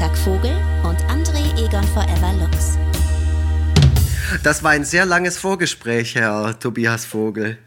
Freitag Vogel und André Egon Forever Lux. Das war ein sehr langes Vorgespräch, Herr Tobias Vogel.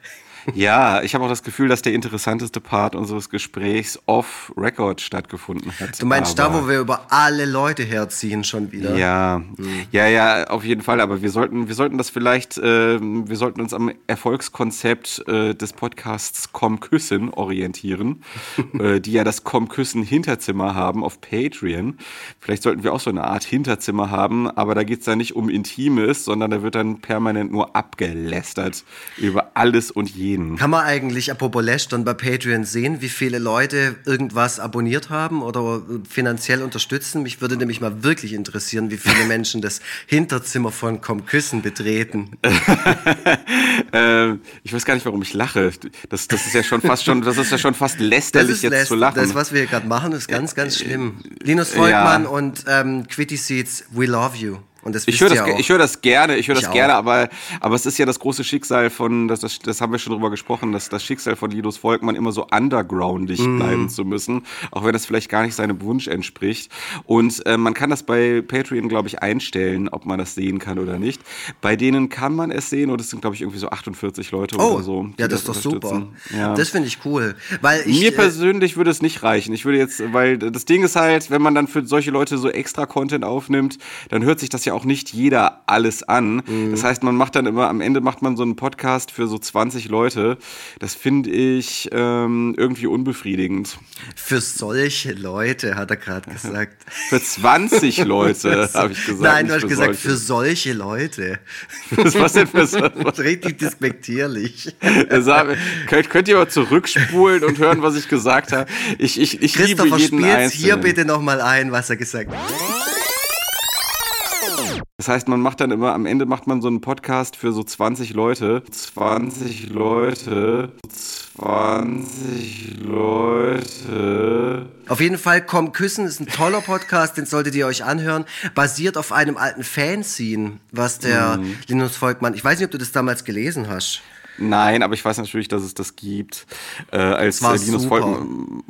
Ja, ich habe auch das Gefühl, dass der interessanteste Part unseres Gesprächs off-Record stattgefunden hat. Du meinst da, wo wir über alle Leute herziehen schon wieder? Ja, mhm. ja, ja, auf jeden Fall. Aber wir sollten, wir sollten das vielleicht, äh, wir sollten uns am Erfolgskonzept äh, des Podcasts Komm Küssen orientieren, äh, die ja das Komm Küssen Hinterzimmer haben auf Patreon. Vielleicht sollten wir auch so eine Art Hinterzimmer haben, aber da geht's dann nicht um Intimes, sondern da wird dann permanent nur abgelästert über alles und jedes jeden. Kann man eigentlich, apropos Lästern, bei Patreon sehen, wie viele Leute irgendwas abonniert haben oder finanziell unterstützen? Mich würde nämlich mal wirklich interessieren, wie viele Menschen das Hinterzimmer von Komm Küssen betreten. äh, ich weiß gar nicht, warum ich lache. Das, das ist ja schon fast schon, das ist ja schon fast lästerlich jetzt läst zu lachen. Das, was wir hier gerade machen, ist ganz, ganz schlimm. Linus Volkmann ja. und ähm, Quitty Seeds, we love you. Und das ich höre das, ich höre das gerne, ich höre das auch. gerne, aber, aber es ist ja das große Schicksal von, das, das, das haben wir schon drüber gesprochen, dass das Schicksal von Linus Volkmann immer so undergroundig mm. bleiben zu müssen, auch wenn das vielleicht gar nicht seinem Wunsch entspricht. Und äh, man kann das bei Patreon, glaube ich, einstellen, ob man das sehen kann oder nicht. Bei denen kann man es sehen und es sind, glaube ich, irgendwie so 48 Leute oh, oder so. Ja, das ist doch super. Ja. Das finde ich cool. Weil ich, Mir äh, persönlich würde es nicht reichen. Ich würde jetzt, weil das Ding ist halt, wenn man dann für solche Leute so extra Content aufnimmt, dann hört sich das ja auch nicht jeder alles an. Mhm. Das heißt, man macht dann immer, am Ende macht man so einen Podcast für so 20 Leute. Das finde ich ähm, irgendwie unbefriedigend. Für solche Leute, hat er gerade gesagt. für 20 Leute, habe ich gesagt. Nein, du hast gesagt, solche. für solche Leute. Was denn für so? Richtig despektierlich. könnt, könnt ihr mal zurückspulen und hören, was ich gesagt habe? Ich, ich, ich liebe jeden Einzelnen. hier bitte nochmal ein, was er gesagt hat. Das heißt, man macht dann immer, am Ende macht man so einen Podcast für so 20 Leute. 20 Leute. 20 Leute. Auf jeden Fall, Komm Küssen ist ein toller Podcast, den solltet ihr euch anhören. Basiert auf einem alten Fanscene, was der mhm. Linus Volkmann, ich weiß nicht, ob du das damals gelesen hast. Nein, aber ich weiß natürlich, dass es das gibt. Äh, als das Linus Volkmann.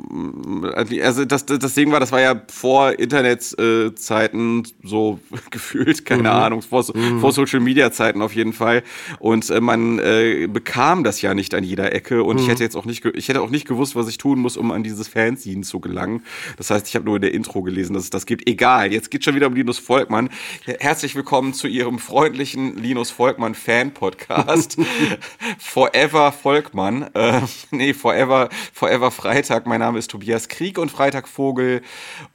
Also das, das Ding war, das war ja vor Internetzeiten äh, so gefühlt, keine mhm. Ahnung, vor, mhm. vor Social Media Zeiten auf jeden Fall. Und äh, man äh, bekam das ja nicht an jeder Ecke. Und mhm. ich hätte jetzt auch nicht, ich hätte auch nicht gewusst, was ich tun muss, um an dieses Fanzine zu gelangen. Das heißt, ich habe nur in der Intro gelesen, dass es das gibt. Egal, jetzt geht schon wieder um Linus Volkmann. Herzlich willkommen zu Ihrem freundlichen Linus Volkmann Fan Podcast. Forever Volkmann. Äh, nee, Forever, Forever Freitag. Mein Name ist Tobias Krieg und Freitag Vogel.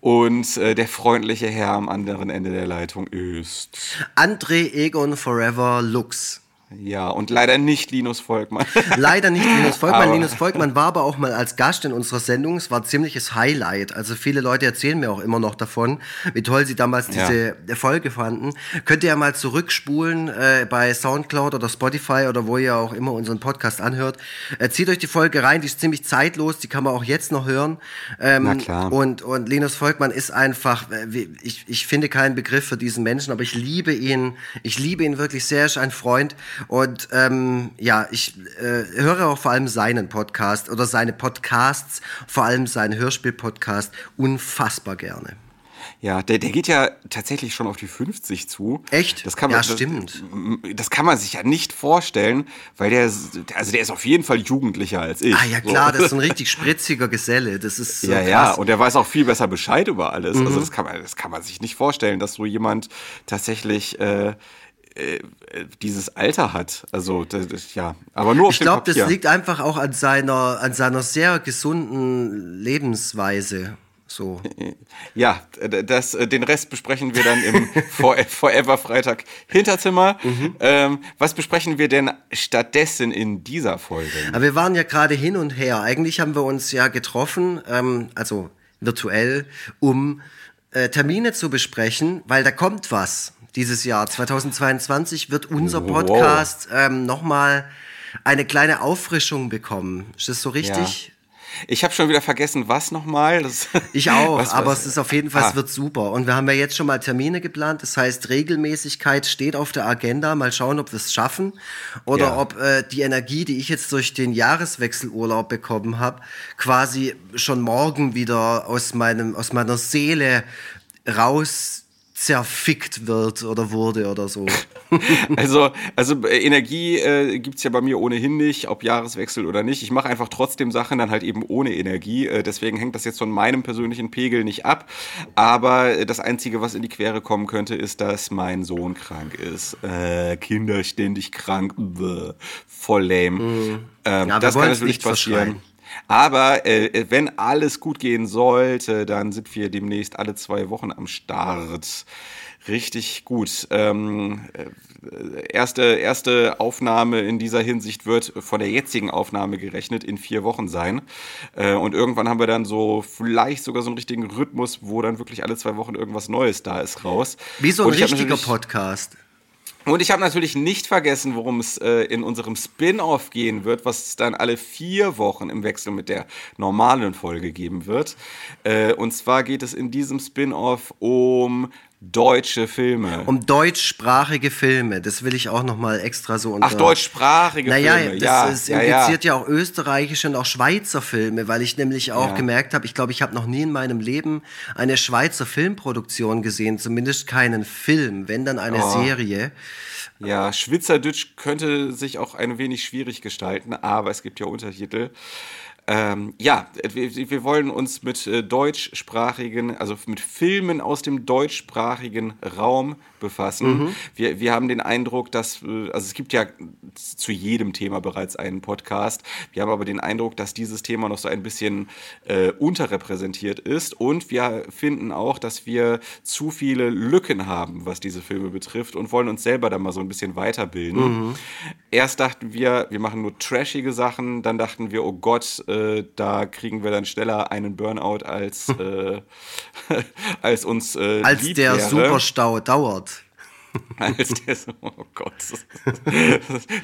Und äh, der freundliche Herr am anderen Ende der Leitung ist. André Egon Forever Lux. Ja, und leider nicht Linus Volkmann. leider nicht Linus Volkmann. Aber Linus Volkmann war aber auch mal als Gast in unserer Sendung. Es war ein ziemliches Highlight. Also viele Leute erzählen mir auch immer noch davon, wie toll sie damals diese ja. Folge fanden. Könnt ihr ja mal zurückspulen äh, bei Soundcloud oder Spotify oder wo ihr auch immer unseren Podcast anhört. Äh, zieht euch die Folge rein, die ist ziemlich zeitlos, die kann man auch jetzt noch hören. Ähm, Na klar. Und, und Linus Volkmann ist einfach, äh, ich, ich finde keinen Begriff für diesen Menschen, aber ich liebe ihn. Ich liebe ihn wirklich sehr, ist ein Freund. Und ähm, ja, ich äh, höre auch vor allem seinen Podcast oder seine Podcasts, vor allem seinen Hörspiel-Podcast unfassbar gerne. Ja, der, der geht ja tatsächlich schon auf die 50 zu. Echt? Das kann man, ja, stimmt. Das, das, kann man sich ja nicht vorstellen, weil der, also der ist auf jeden Fall jugendlicher als ich. Ah ja, klar, so. das ist ein richtig spritziger Geselle. Das ist so Ja, krass. ja, und der weiß auch viel besser Bescheid über alles. Also mhm. Also das kann man, das kann man sich nicht vorstellen, dass so jemand tatsächlich äh, äh, dieses Alter hat. Also das, ja, aber nur auf Ich glaube, das liegt einfach auch an seiner an seiner sehr gesunden Lebensweise. So. Ja, das, den Rest besprechen wir dann im Forever Freitag Hinterzimmer. Mhm. Ähm, was besprechen wir denn stattdessen in dieser Folge? Aber wir waren ja gerade hin und her. Eigentlich haben wir uns ja getroffen, ähm, also virtuell, um äh, Termine zu besprechen, weil da kommt was dieses Jahr. 2022 wird unser Podcast wow. ähm, nochmal eine kleine Auffrischung bekommen. Ist das so richtig? Ja. Ich habe schon wieder vergessen, was nochmal. Ich auch, was, aber was? es ist auf jeden Fall, ah. es wird super. Und wir haben ja jetzt schon mal Termine geplant. Das heißt, Regelmäßigkeit steht auf der Agenda. Mal schauen, ob wir es schaffen oder ja. ob äh, die Energie, die ich jetzt durch den Jahreswechselurlaub bekommen habe, quasi schon morgen wieder aus meinem aus meiner Seele raus zerfickt wird oder wurde oder so. also, also äh, Energie äh, gibt es ja bei mir ohnehin nicht, ob Jahreswechsel oder nicht. Ich mache einfach trotzdem Sachen dann halt eben ohne Energie. Äh, deswegen hängt das jetzt von meinem persönlichen Pegel nicht ab. Aber äh, das Einzige, was in die Quere kommen könnte, ist, dass mein Sohn krank ist. Äh, Kinder ständig krank. Bäh, voll lame. Mhm. Ähm, ja, das kann natürlich passieren. Aber äh, wenn alles gut gehen sollte, dann sind wir demnächst alle zwei Wochen am Start. Richtig gut. Ähm, äh, erste, erste Aufnahme in dieser Hinsicht wird von der jetzigen Aufnahme gerechnet in vier Wochen sein. Äh, und irgendwann haben wir dann so vielleicht sogar so einen richtigen Rhythmus, wo dann wirklich alle zwei Wochen irgendwas Neues da ist raus. Wie so ein richtiger Podcast. Und ich habe natürlich nicht vergessen, worum es äh, in unserem Spin-off gehen wird, was es dann alle vier Wochen im Wechsel mit der normalen Folge geben wird. Äh, und zwar geht es in diesem Spin-off um deutsche Filme. Um deutschsprachige Filme, das will ich auch noch mal extra so unter... Ach, deutschsprachige naja, Filme, das ja. Impliziert ja, ja. ja, auch österreichische und auch Schweizer Filme, weil ich nämlich auch gemerkt habe, ich glaube, ich habe noch nie in meinem Leben eine Schweizer Filmproduktion gesehen, zumindest keinen Film, wenn dann eine oh. Serie. Ja, Schwitzerdütsch könnte sich auch ein wenig schwierig gestalten, aber es gibt ja Untertitel. Ähm, ja, wir, wir, wollen uns mit äh, deutschsprachigen, also mit Filmen aus dem deutschsprachigen Raum befassen. Mhm. Wir, wir haben den Eindruck, dass, äh, also es gibt ja zu jedem Thema bereits einen Podcast. Wir haben aber den Eindruck, dass dieses Thema noch so ein bisschen äh, unterrepräsentiert ist. Und wir finden auch, dass wir zu viele Lücken haben, was diese Filme betrifft und wollen uns selber da mal so ein bisschen weiterbilden. Mhm. Erst dachten wir, wir machen nur trashige Sachen. Dann dachten wir, oh Gott, äh, äh, da kriegen wir dann schneller einen Burnout als, äh, als uns äh, Als der. Superstau dauert. Als der so, oh Gott,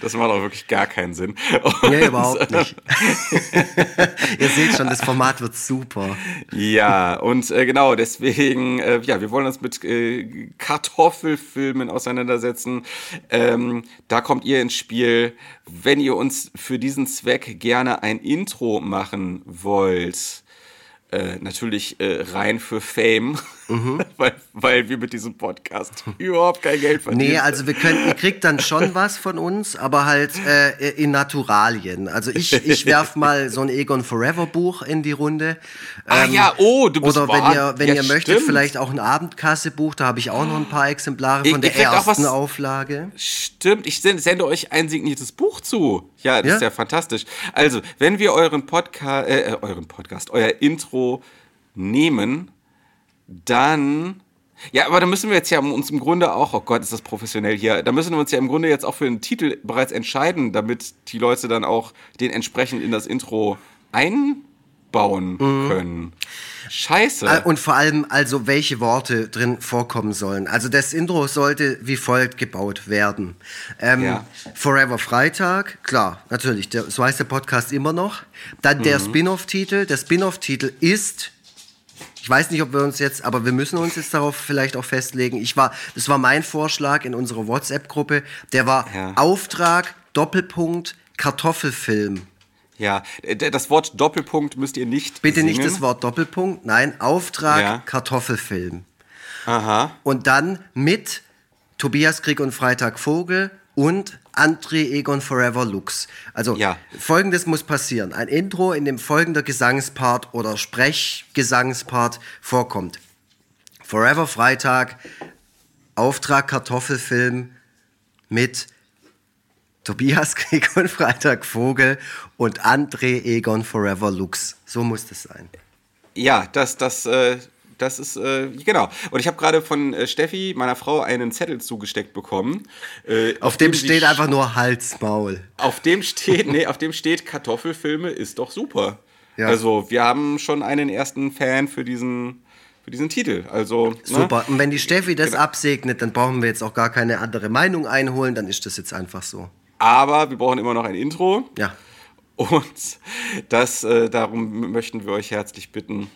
das, macht auch wirklich gar keinen Sinn. Und, nee, überhaupt nicht. Ihr seht schon, das Format wird super. Ja, und äh, genau, deswegen, äh, ja, wir wollen uns mit äh, Kartoffelfilmen auseinandersetzen. Ähm, da kommt ihr ins Spiel. Wenn ihr uns für diesen Zweck gerne ein Intro machen wollt, äh, natürlich äh, rein für Fame, mhm. weil, weil wir mit diesem Podcast überhaupt kein Geld verdienen. Nee, also wir können, ihr kriegt dann schon was von uns, aber halt äh, in Naturalien. Also ich, ich werf mal so ein Egon Forever Buch in die Runde. ah ähm, ja, oh, du bist Oder wenn ihr, wenn ja, ihr möchtet, vielleicht auch ein Abendkassebuch, da habe ich auch noch ein paar Exemplare von ich, der ersten Auflage. Stimmt, ich sende euch ein signiertes Buch zu. Ja, das ja? ist ja fantastisch. Also, wenn wir euren Podcast, äh, äh, euren Podcast, euer Intro nehmen, dann ja, aber da müssen wir jetzt ja uns im Grunde auch, oh Gott, ist das professionell hier, da müssen wir uns ja im Grunde jetzt auch für einen Titel bereits entscheiden, damit die Leute dann auch den entsprechend in das Intro einbauen mhm. können. Scheiße. Äh, und vor allem also, welche Worte drin vorkommen sollen. Also das Intro sollte wie folgt gebaut werden. Ähm, ja. Forever Freitag, klar, natürlich, der, so heißt der Podcast immer noch. Dann der mhm. Spin-off-Titel. Der Spin-off-Titel ist ich weiß nicht, ob wir uns jetzt, aber wir müssen uns jetzt darauf vielleicht auch festlegen. Ich war, das war mein Vorschlag in unserer WhatsApp-Gruppe. Der war ja. Auftrag, Doppelpunkt, Kartoffelfilm. Ja, das Wort Doppelpunkt müsst ihr nicht. Bitte singen. nicht das Wort Doppelpunkt, nein, Auftrag ja. Kartoffelfilm. Aha. Und dann mit Tobias Krieg und Freitag Vogel und André Egon Forever Lux. Also ja. folgendes muss passieren. Ein Intro, in dem folgender Gesangspart oder Sprechgesangspart vorkommt. Forever Freitag, Auftrag Kartoffelfilm mit Tobias Egon Freitag Vogel und André Egon Forever Lux. So muss das sein. Ja, das, das, äh, das ist, äh, genau. Und ich habe gerade von äh, Steffi, meiner Frau, einen Zettel zugesteckt bekommen. Äh, auf, dem steht einfach nur Halsmaul. Auf dem steht, nee, auf dem steht Kartoffelfilme ist doch super. Ja. Also, wir haben schon einen ersten Fan für diesen für diesen Titel. Also, ne? Super. Ne? Und wenn die Steffi das genau. absegnet, dann brauchen wir jetzt auch gar keine andere Meinung einholen, dann ist das jetzt einfach so. Aber wir brauchen immer noch ein Intro. Ja. Und das, äh, darum möchten wir euch herzlich bitten,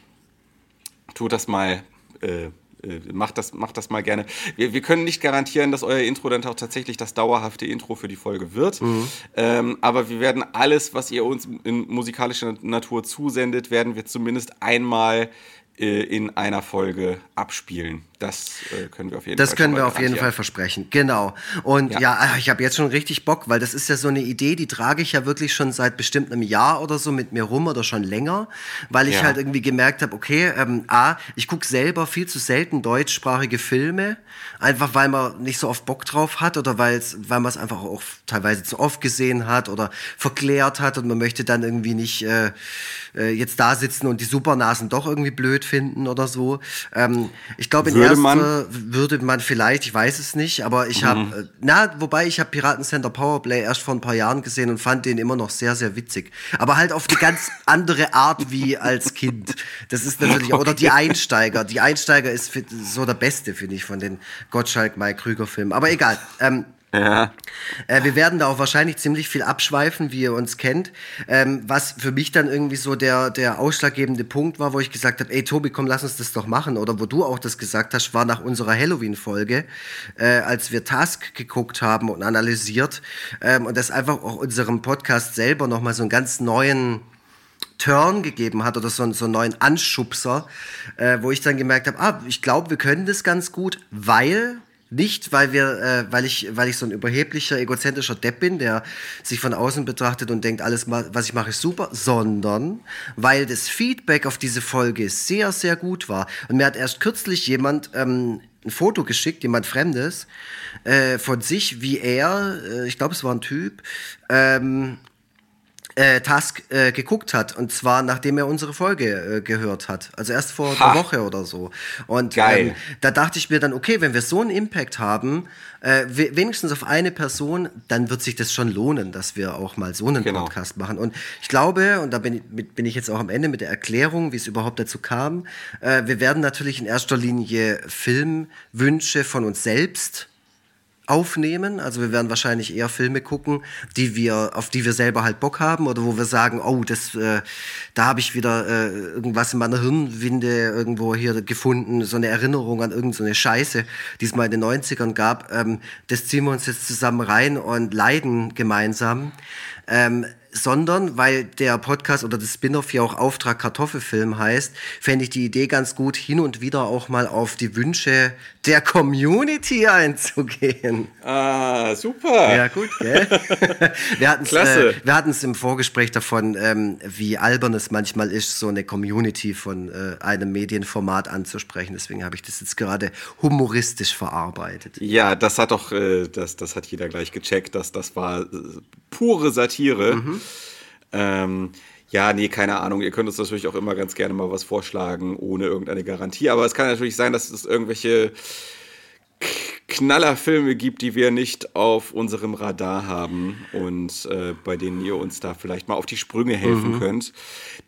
tut das mal. Äh, äh, macht, das, macht das mal gerne. Wir, wir können nicht garantieren, dass euer Intro dann auch tatsächlich das dauerhafte Intro für die Folge wird. Mhm. Ähm, aber wir werden alles, was ihr uns in musikalischer Natur zusendet, werden wir zumindest einmal äh, in einer Folge abspielen. Das äh, können wir auf jeden das Fall. Das können wir auf jeden Fall versprechen. Genau. Und ja, ja ah, ich habe jetzt schon richtig Bock, weil das ist ja so eine Idee, die trage ich ja wirklich schon seit bestimmt einem Jahr oder so mit mir rum oder schon länger, weil ich ja. halt irgendwie gemerkt habe, okay, ähm, a, ich gucke selber viel zu selten deutschsprachige Filme, einfach weil man nicht so oft Bock drauf hat oder weil man es einfach auch teilweise zu oft gesehen hat oder verklärt hat und man möchte dann irgendwie nicht äh, äh jetzt da sitzen und die Supernasen doch irgendwie blöd finden oder so. Ähm, ich glaube, in würde man? würde man vielleicht, ich weiß es nicht, aber ich habe, mhm. Äh, na, wobei ich habe Piraten Center Powerplay erst vor ein paar Jahren gesehen und fand den immer noch sehr, sehr witzig. Aber halt auf eine ganz andere Art wie als Kind. Das ist natürlich, okay. oder die Einsteiger. Die Einsteiger ist so der beste, finde ich, von den Gottschalk, Mike Krüger Filmen. Aber egal. Ähm, ja. Äh, wir werden da auch wahrscheinlich ziemlich viel abschweifen, wie ihr uns kennt. Ähm, was für mich dann irgendwie so der, der ausschlaggebende Punkt war, wo ich gesagt habe, ey Tobi, komm, lass uns das doch machen. Oder wo du auch das gesagt hast, war nach unserer Halloween-Folge, äh, als wir Task geguckt haben und analysiert ähm, und das einfach auch unserem Podcast selber nochmal so einen ganz neuen Turn gegeben hat oder so, so einen neuen Anschubser, äh, wo ich dann gemerkt habe, ah, ich glaube, wir können das ganz gut, weil nicht, weil wir, äh, weil ich, weil ich so ein überheblicher, egozentrischer Depp bin, der sich von außen betrachtet und denkt, alles, was ich mache, ist super, sondern weil das Feedback auf diese Folge sehr, sehr gut war. Und mir hat erst kürzlich jemand ähm, ein Foto geschickt, jemand Fremdes, äh, von sich, wie er, äh, ich glaube, es war ein Typ, ähm, äh, Task äh, geguckt hat. Und zwar nachdem er unsere Folge äh, gehört hat. Also erst vor ha. einer Woche oder so. Und ähm, da dachte ich mir dann, okay, wenn wir so einen Impact haben, äh, wenigstens auf eine Person, dann wird sich das schon lohnen, dass wir auch mal so einen genau. Podcast machen. Und ich glaube, und da bin ich, bin ich jetzt auch am Ende mit der Erklärung, wie es überhaupt dazu kam, äh, wir werden natürlich in erster Linie Filmwünsche von uns selbst aufnehmen. Also wir werden wahrscheinlich eher Filme gucken, die wir, auf die wir selber halt Bock haben oder wo wir sagen, oh, das, äh, da habe ich wieder äh, irgendwas in meiner Hirnwinde irgendwo hier gefunden, so eine Erinnerung an irgendeine so Scheiße, die es mal in den 90ern gab. Ähm, das ziehen wir uns jetzt zusammen rein und leiden gemeinsam. Ähm, sondern weil der Podcast oder das Spin-off ja auch Auftrag Kartoffelfilm heißt, fände ich die Idee ganz gut, hin und wieder auch mal auf die Wünsche der Community einzugehen. Ah, super. Ja, gut, gell? wir hatten Klasse. Äh, wir hatten es im Vorgespräch davon, ähm, wie albern es manchmal ist, so eine Community von äh, einem Medienformat anzusprechen. Deswegen habe ich das jetzt gerade humoristisch verarbeitet. Ja, das hat doch, äh, das, das hat jeder gleich gecheckt, dass das war äh, pure Satire. Mhm. Ähm, ja, nee, keine Ahnung. Ihr könnt uns natürlich auch immer ganz gerne mal was vorschlagen, ohne irgendeine Garantie. Aber es kann natürlich sein, dass es irgendwelche Knallerfilme gibt, die wir nicht auf unserem Radar haben und äh, bei denen ihr uns da vielleicht mal auf die Sprünge helfen mhm. könnt.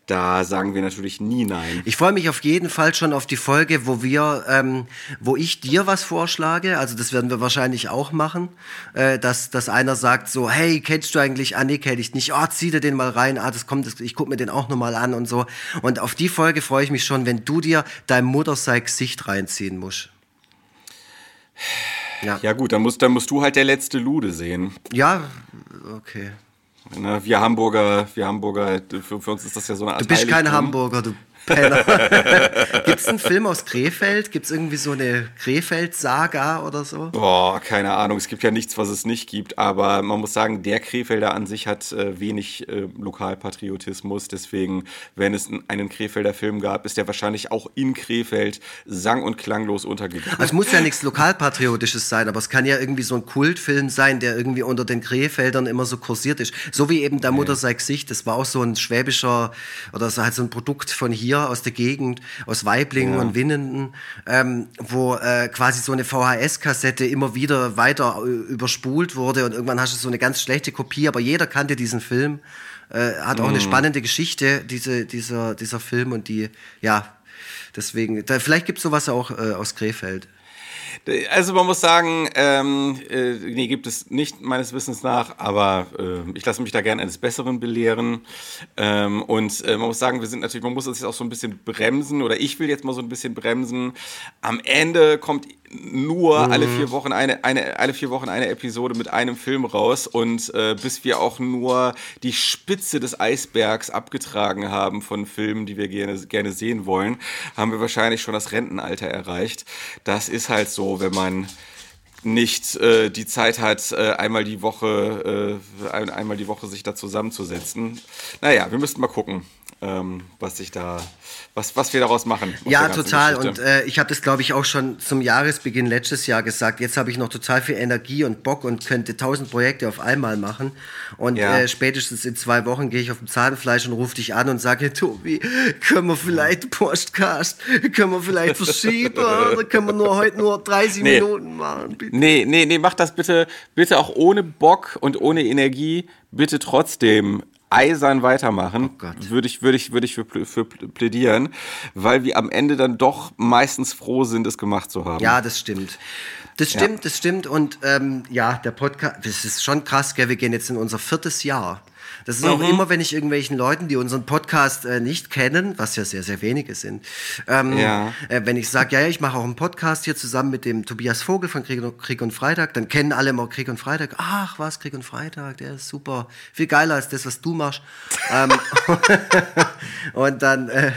Da sagen wir natürlich nie nein. Ich freue mich auf jeden Fall schon auf die Folge, wo wir, ähm, wo ich dir was vorschlage. Also das werden wir wahrscheinlich auch machen, äh, dass, dass einer sagt so, hey, kennst du eigentlich? Ah, nee, kenn ich nicht. Oh, zieh dir den mal rein. Ah, das kommt, ich guck mir den auch nochmal an und so. Und auf die Folge freue ich mich schon, wenn du dir dein Muttersei-Gesicht reinziehen musst. Ja. ja gut, dann musst, dann musst du halt der letzte Lude sehen. Ja, okay. Ne, wir Hamburger, wir Hamburger, für, für, uns ist das ja so eine Art. Du bist kein Hamburger, du Penner. Gibt es einen Film aus Krefeld? Gibt es irgendwie so eine Krefeld-Saga oder so? Boah, keine Ahnung. Es gibt ja nichts, was es nicht gibt. Aber man muss sagen, der Krefelder an sich hat äh, wenig äh, Lokalpatriotismus. Deswegen, wenn es einen Krefelder Film gab, ist der wahrscheinlich auch in Krefeld sang- und klanglos untergegangen. Also es muss ja nichts Lokalpatriotisches sein, aber es kann ja irgendwie so ein Kultfilm sein, der irgendwie unter den Krefeldern immer so kursiert ist. So wie eben der Mutter sei Gesicht. Das war auch so ein schwäbischer oder so halt so ein Produkt von hier hier aus der Gegend, aus Weiblingen ja. und Winnenden, ähm, wo äh, quasi so eine VHS-Kassette immer wieder weiter äh, überspult wurde und irgendwann hast du so eine ganz schlechte Kopie, aber jeder kannte diesen Film. Äh, hat auch mhm. eine spannende Geschichte, diese, dieser, dieser Film und die, ja, deswegen, da, vielleicht gibt es sowas auch äh, aus Krefeld. Also man muss sagen, ähm, äh, nee, gibt es nicht meines Wissens nach, aber äh, ich lasse mich da gerne eines Besseren belehren. Ähm, und äh, man muss sagen, wir sind natürlich, man muss uns jetzt auch so ein bisschen bremsen oder ich will jetzt mal so ein bisschen bremsen. Am Ende kommt nur mhm. alle vier Wochen eine, eine, alle vier Wochen eine Episode mit einem Film raus und äh, bis wir auch nur die Spitze des Eisbergs abgetragen haben von Filmen, die wir gerne, gerne sehen wollen, haben wir wahrscheinlich schon das Rentenalter erreicht. Das ist halt so, wenn man nicht äh, die Zeit hat, äh, einmal die Woche, äh, ein, einmal die Woche sich da zusammenzusetzen. Naja, wir müssten mal gucken, ähm, was sich da was, was wir daraus machen. Ja, total. Geschichte. Und äh, ich habe das, glaube ich, auch schon zum Jahresbeginn letztes Jahr gesagt. Jetzt habe ich noch total viel Energie und Bock und könnte tausend Projekte auf einmal machen. Und ja. äh, spätestens in zwei Wochen gehe ich auf dem Zahnfleisch und rufe dich an und sage, Tobi, können wir vielleicht Postcast, können wir vielleicht verschieben oder können wir nur heute nur 30 nee. Minuten machen? Bitte? Nee, nee, nee, mach das bitte, bitte auch ohne Bock und ohne Energie. Bitte trotzdem eisern weitermachen, oh würde ich, würde ich, würde ich für, für plädieren, weil wir am Ende dann doch meistens froh sind, es gemacht zu haben. Ja, das stimmt. Das stimmt, ja. das stimmt. Und ähm, ja, der Podcast, das ist schon krass, gell? wir gehen jetzt in unser viertes Jahr. Das ist mhm. auch immer, wenn ich irgendwelchen Leuten, die unseren Podcast äh, nicht kennen, was ja sehr, sehr wenige sind, ähm, ja. äh, wenn ich sage, ja, ja, ich mache auch einen Podcast hier zusammen mit dem Tobias Vogel von Krieg und, Krieg und Freitag, dann kennen alle immer Krieg und Freitag. Ach, was, Krieg und Freitag, der ist super. Viel geiler als das, was du machst. ähm, und dann äh,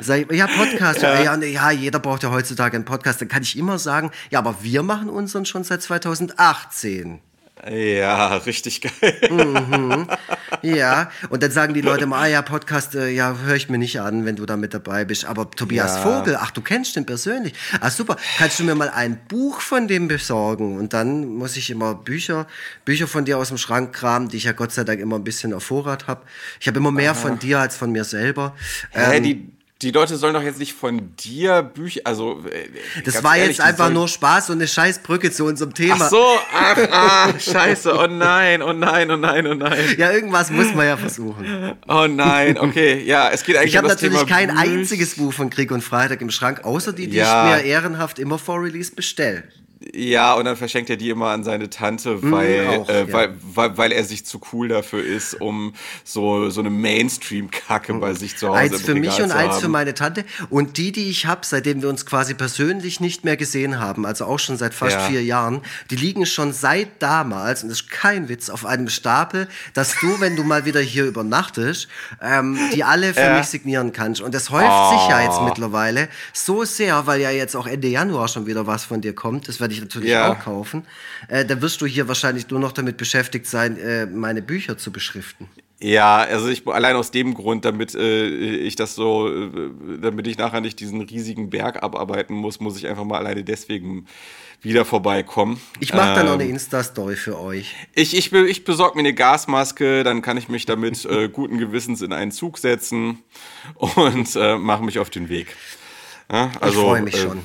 sage ich, ja, Podcast. Ja. Ja, ja, jeder braucht ja heutzutage einen Podcast. Dann kann ich immer sagen, ja, aber wir machen unseren schon seit 2018. Ja, richtig geil. Mhm. Ja, und dann sagen die Leute mal, ah ja, Podcast, äh, ja, höre ich mir nicht an, wenn du da mit dabei bist. Aber Tobias ja. Vogel, ach, du kennst den persönlich. Ah, super. Kannst du mir mal ein Buch von dem besorgen? Und dann muss ich immer Bücher, Bücher von dir aus dem Schrank kramen, die ich ja Gott sei Dank immer ein bisschen auf Vorrat habe. Ich habe immer mehr Aha. von dir als von mir selber. Ähm, die die Leute sollen doch jetzt nicht von dir Bücher, also. Äh, das war ehrlich, jetzt einfach nur Spaß und eine Scheißbrücke zu unserem Thema. Ach so, ach, ach, scheiße, oh nein, oh nein, oh nein, oh nein. Ja, irgendwas muss man ja versuchen. Oh nein, okay, ja, es geht eigentlich Ich habe um natürlich Thema kein Büch. einziges Buch von Krieg und Freitag im Schrank, außer die, die ja. ich mir ehrenhaft immer vor Release bestelle. Ja, und dann verschenkt er die immer an seine Tante, mhm, weil, auch, äh, ja. weil, weil, weil er sich zu cool dafür ist, um so, so eine Mainstream-Kacke bei sich zu Hause Eins für mich und eins für meine Tante. Und die, die ich habe, seitdem wir uns quasi persönlich nicht mehr gesehen haben, also auch schon seit fast ja. vier Jahren, die liegen schon seit damals, und das ist kein Witz, auf einem Stapel, dass du, wenn du mal wieder hier übernachtest, ähm, die alle für ja. mich signieren kannst. Und das häuft oh. sich ja jetzt oh. mittlerweile so sehr, weil ja jetzt auch Ende Januar schon wieder was von dir kommt. Das werde ich natürlich ja. auch kaufen. Äh, da wirst du hier wahrscheinlich nur noch damit beschäftigt sein, äh, meine Bücher zu beschriften. Ja, also ich allein aus dem Grund, damit äh, ich das so, äh, damit ich nachher nicht diesen riesigen Berg abarbeiten muss, muss ich einfach mal alleine deswegen wieder vorbeikommen. Ich mache dann ähm, noch eine Insta-Story für euch. Ich, ich, ich besorge mir eine Gasmaske, dann kann ich mich damit äh, guten Gewissens in einen Zug setzen und äh, mache mich auf den Weg. Ja, also, ich freue mich äh, schon.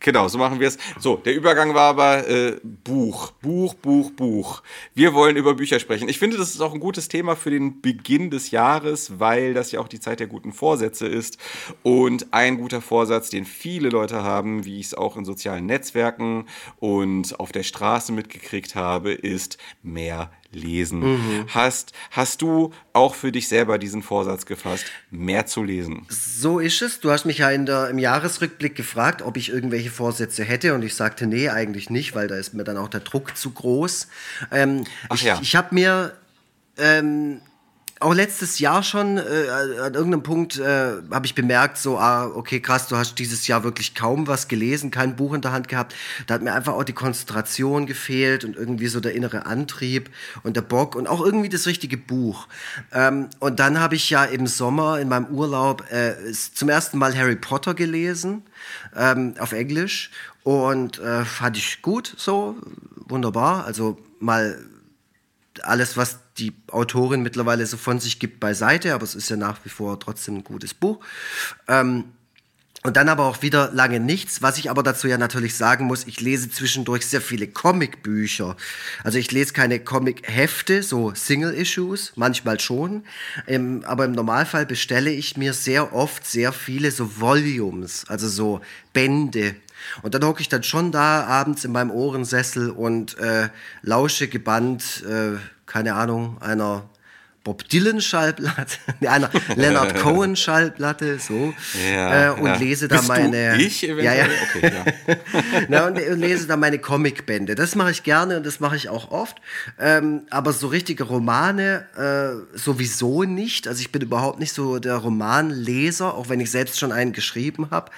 Genau, so machen wir es. So, der Übergang war aber äh, Buch, Buch, Buch, Buch. Wir wollen über Bücher sprechen. Ich finde, das ist auch ein gutes Thema für den Beginn des Jahres, weil das ja auch die Zeit der guten Vorsätze ist. Und ein guter Vorsatz, den viele Leute haben, wie ich es auch in sozialen Netzwerken und auf der Straße mitgekriegt habe, ist mehr lesen. Mhm. Hast, hast du auch für dich selber diesen Vorsatz gefasst, mehr zu lesen? So ist es. Du hast mich ja in der, im Jahresrückblick gefragt, ob ich irgendwelche Vorsätze hätte und ich sagte, nee, eigentlich nicht, weil da ist mir dann auch der Druck zu groß. Ähm, Ach ich ja. ich habe mir ähm, auch letztes Jahr schon, äh, an irgendeinem Punkt äh, habe ich bemerkt, so, ah, okay, krass, du hast dieses Jahr wirklich kaum was gelesen, kein Buch in der Hand gehabt. Da hat mir einfach auch die Konzentration gefehlt und irgendwie so der innere Antrieb und der Bock und auch irgendwie das richtige Buch. Ähm, und dann habe ich ja im Sommer in meinem Urlaub äh, zum ersten Mal Harry Potter gelesen, ähm, auf Englisch. Und äh, fand ich gut so, wunderbar. Also mal alles, was die Autorin mittlerweile so von sich gibt, beiseite, aber es ist ja nach wie vor trotzdem ein gutes Buch. Ähm, und dann aber auch wieder lange nichts, was ich aber dazu ja natürlich sagen muss, ich lese zwischendurch sehr viele Comicbücher. Also ich lese keine Comic-Hefte, so Single-Issues, manchmal schon, ähm, aber im Normalfall bestelle ich mir sehr oft sehr viele so Volumes, also so Bände. Und dann hocke ich dann schon da abends in meinem Ohrensessel und äh, lausche gebannt, äh, keine Ahnung, einer Bob Dylan Schallplatte, einer Leonard Cohen Schallplatte, so ja, äh, und ja. lese da Bist meine. Du ich eventuell? Ja, ja. Okay, ja. Na, und, und, lese da meine Comicbände. Das mache ich gerne und das mache ich auch oft. Ähm, aber so richtige Romane äh, sowieso nicht. Also ich bin überhaupt nicht so der Romanleser, auch wenn ich selbst schon einen geschrieben habe.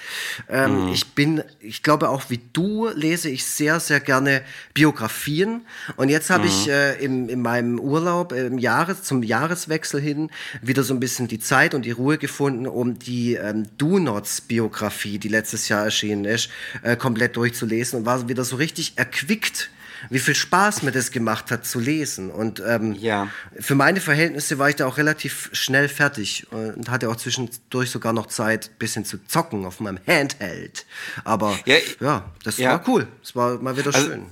Ähm, mhm. Ich bin, ich glaube auch wie du lese ich sehr, sehr gerne Biografien. Und jetzt habe mhm. ich äh, im, in meinem Urlaub im Jahres zum Jahr Jahreswechsel hin wieder so ein bisschen die Zeit und die Ruhe gefunden, um die ähm, Do-Nots-Biografie, die letztes Jahr erschienen ist, äh, komplett durchzulesen und war wieder so richtig erquickt wie viel Spaß mir das gemacht hat zu lesen. Und ähm, ja. für meine Verhältnisse war ich da auch relativ schnell fertig und hatte auch zwischendurch sogar noch Zeit, ein bisschen zu zocken auf meinem Handheld. Aber ja, ja das ja. war cool. Es war mal wieder also, schön.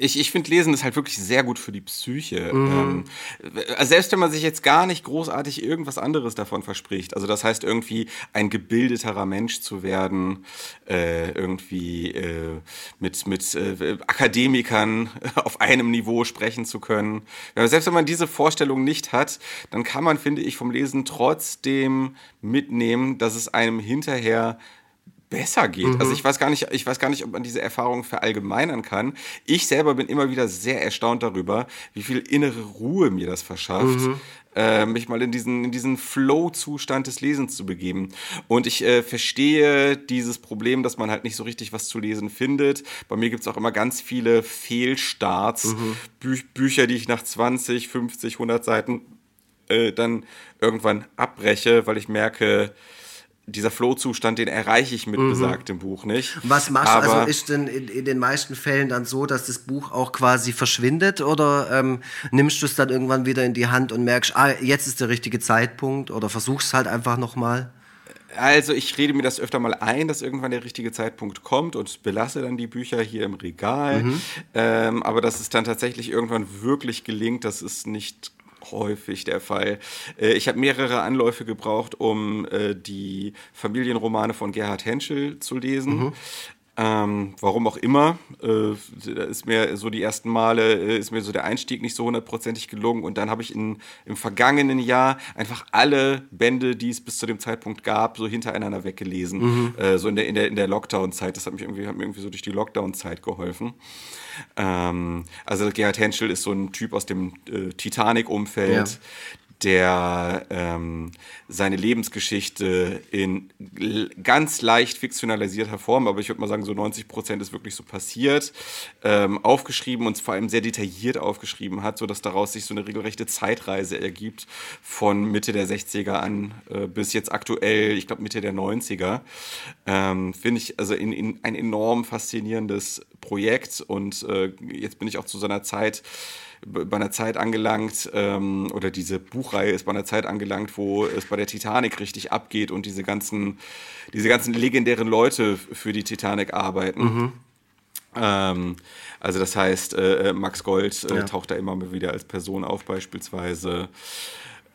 Ich, ich finde, Lesen ist halt wirklich sehr gut für die Psyche. Mhm. Ähm, selbst wenn man sich jetzt gar nicht großartig irgendwas anderes davon verspricht. Also das heißt irgendwie ein gebildeterer Mensch zu werden, äh, irgendwie äh, mit, mit äh, Akademikern auf einem Niveau sprechen zu können. Ja, selbst wenn man diese Vorstellung nicht hat, dann kann man, finde ich, vom Lesen trotzdem mitnehmen, dass es einem hinterher besser geht. Also mhm. Also ich weiß gar nicht, ich weiß gar nicht, ob man diese Erfahrung verallgemeinern kann. Ich selber bin immer wieder sehr erstaunt darüber, wie viel innere Ruhe mir das verschafft. Mhm. Äh, mich mal in diesen, in diesen Flow-Zustand des Lesens zu begeben. Und ich äh, verstehe dieses Problem, dass man halt nicht so richtig was zu lesen findet. Bei mir gibt es auch immer ganz viele Fehlstarts, mhm. Bü Bücher, die ich nach 20, 50, 100 Seiten äh, dann irgendwann abbreche, weil ich merke, dieser Flow-Zustand, den erreiche ich mit mhm. besagtem Buch nicht. Was machst du? Also ist denn in, in, den meisten Fällen dann so, dass das Buch auch quasi verschwindet oder ähm, nimmst du es dann irgendwann wieder in die Hand und merkst, ah, jetzt ist der richtige Zeitpunkt oder versuchst halt einfach nochmal? Also ich rede mir das öfter mal ein, dass irgendwann der richtige Zeitpunkt kommt und belasse dann die Bücher hier im Regal. Mhm. Ähm, aber dass es dann tatsächlich irgendwann wirklich gelingt, das ist nicht häufig der Fall. Äh, ich habe mehrere Anläufe gebraucht, um äh, die Familienromane von Gerhard Henschel zu lesen. Mhm. Ähm, warum auch immer, äh, ist mir so die ersten Male, äh, ist mir so der Einstieg nicht so hundertprozentig gelungen. Und dann habe ich in, im vergangenen Jahr einfach alle Bände, die es bis zu dem Zeitpunkt gab, so hintereinander weggelesen. Mhm. Äh, so in der, in der, in der Lockdown-Zeit. Das hat mich irgendwie, hat mir irgendwie so durch die Lockdown-Zeit geholfen. Ähm, also Gerhard Henschel ist so ein Typ aus dem äh, Titanic-Umfeld, ja der ähm, seine Lebensgeschichte in ganz leicht fiktionalisierter Form, aber ich würde mal sagen, so 90 Prozent ist wirklich so passiert, ähm, aufgeschrieben und vor allem sehr detailliert aufgeschrieben hat, sodass daraus sich so eine regelrechte Zeitreise ergibt von Mitte der 60er an äh, bis jetzt aktuell, ich glaube Mitte der 90er. Ähm, Finde ich also in, in ein enorm faszinierendes Projekt und äh, jetzt bin ich auch zu seiner Zeit bei einer Zeit angelangt, ähm, oder diese Buchreihe ist bei einer Zeit angelangt, wo es bei der Titanic richtig abgeht und diese ganzen, diese ganzen legendären Leute für die Titanic arbeiten. Mhm. Ähm, also das heißt, äh, äh Max Gold äh, ja. taucht da immer mal wieder als Person auf beispielsweise.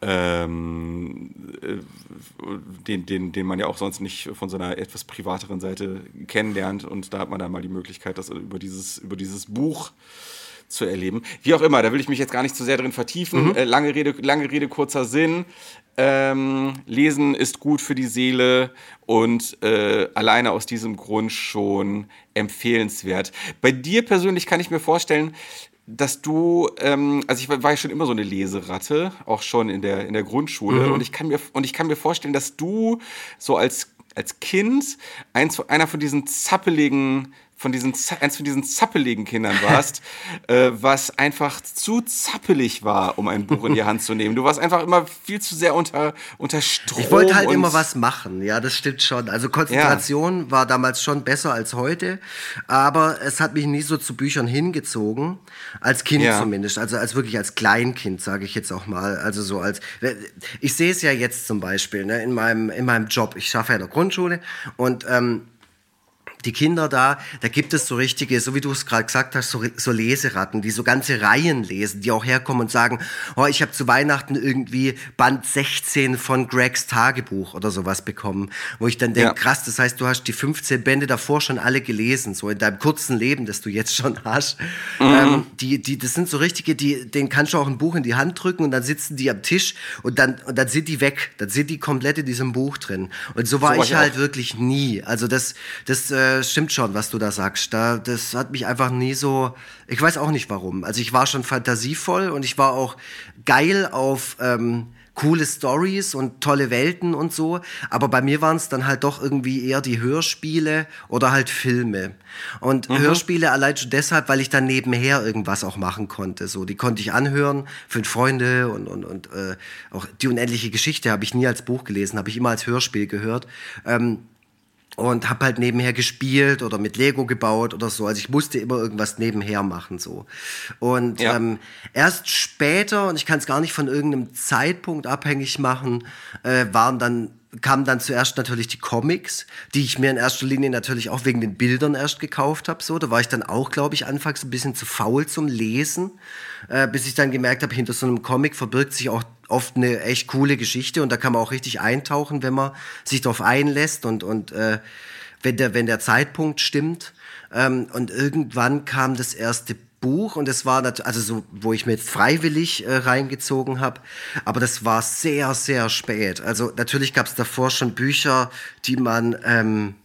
Ähm, äh, den, den, den man ja auch sonst nicht von so einer etwas privateren Seite kennenlernt. Und da hat man dann mal die Möglichkeit, das über dieses, über dieses Buch zu erleben. Wie auch immer, da will ich mich jetzt gar nicht zu sehr drin vertiefen. Mhm. Äh, lange, Rede, lange Rede, kurzer Sinn. Ähm, Lesen ist gut für die Seele und äh, alleine aus diesem Grund schon empfehlenswert. Bei dir persönlich kann ich mir vorstellen, dass du, ähm, also ich war ja schon immer so eine Leseratte, auch schon in der, in der Grundschule. Mhm. Und, ich kann mir, und ich kann mir vorstellen, dass du so als, als Kind eins, einer von diesen zappeligen von diesen, eins von diesen zappeligen Kindern warst, äh, was einfach zu zappelig war, um ein Buch in die Hand zu nehmen. Du warst einfach immer viel zu sehr unter, unter Strom. Ich wollte halt immer was machen, ja, das stimmt schon. Also Konzentration ja. war damals schon besser als heute, aber es hat mich nie so zu Büchern hingezogen, als Kind ja. zumindest, also als wirklich als Kleinkind, sage ich jetzt auch mal. Also so als, ich sehe es ja jetzt zum Beispiel ne, in, meinem, in meinem Job. Ich schaffe ja in der Grundschule und ähm, die Kinder da, da gibt es so richtige, so wie du es gerade gesagt hast, so, so, Leseratten, die so ganze Reihen lesen, die auch herkommen und sagen, oh, ich habe zu Weihnachten irgendwie Band 16 von Gregs Tagebuch oder sowas bekommen, wo ich dann denke, ja. krass, das heißt, du hast die 15 Bände davor schon alle gelesen, so in deinem kurzen Leben, das du jetzt schon hast. Mhm. Ähm, die, die, das sind so richtige, die, denen kannst du auch ein Buch in die Hand drücken und dann sitzen die am Tisch und dann, und dann sind die weg, dann sind die komplett in diesem Buch drin. Und so war so ich, ich halt wirklich nie. Also das, das äh, äh, stimmt schon, was du da sagst. Da, das hat mich einfach nie so. Ich weiß auch nicht warum. Also ich war schon fantasievoll und ich war auch geil auf ähm, coole Stories und tolle Welten und so. Aber bei mir waren es dann halt doch irgendwie eher die Hörspiele oder halt Filme. Und mhm. Hörspiele allein schon deshalb, weil ich dann nebenher irgendwas auch machen konnte. So, die konnte ich anhören, fünf Freunde und, und, und äh, auch die unendliche Geschichte habe ich nie als Buch gelesen, habe ich immer als Hörspiel gehört. Ähm, und habe halt nebenher gespielt oder mit Lego gebaut oder so. Also ich musste immer irgendwas nebenher machen so. Und ja. ähm, erst später und ich kann es gar nicht von irgendeinem Zeitpunkt abhängig machen, äh, waren dann kamen dann zuerst natürlich die Comics, die ich mir in erster Linie natürlich auch wegen den Bildern erst gekauft habe. So, da war ich dann auch, glaube ich, anfangs ein bisschen zu faul zum Lesen, äh, bis ich dann gemerkt habe, hinter so einem Comic verbirgt sich auch oft eine echt coole Geschichte und da kann man auch richtig eintauchen, wenn man sich darauf einlässt und, und äh, wenn, der, wenn der Zeitpunkt stimmt. Ähm, und irgendwann kam das erste Buch und es war also so, wo ich mir jetzt freiwillig äh, reingezogen habe, aber das war sehr, sehr spät. Also natürlich gab es davor schon Bücher, die man ähm,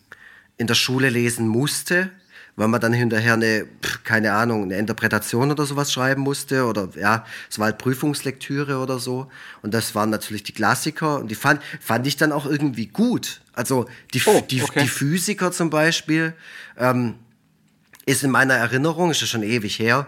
in der Schule lesen musste weil man dann hinterher eine, keine Ahnung, eine Interpretation oder sowas schreiben musste oder ja, es war halt Prüfungslektüre oder so. Und das waren natürlich die Klassiker und die fand, fand ich dann auch irgendwie gut. Also die, oh, die, okay. die Physiker zum Beispiel ähm, ist in meiner Erinnerung, ist ja schon ewig her,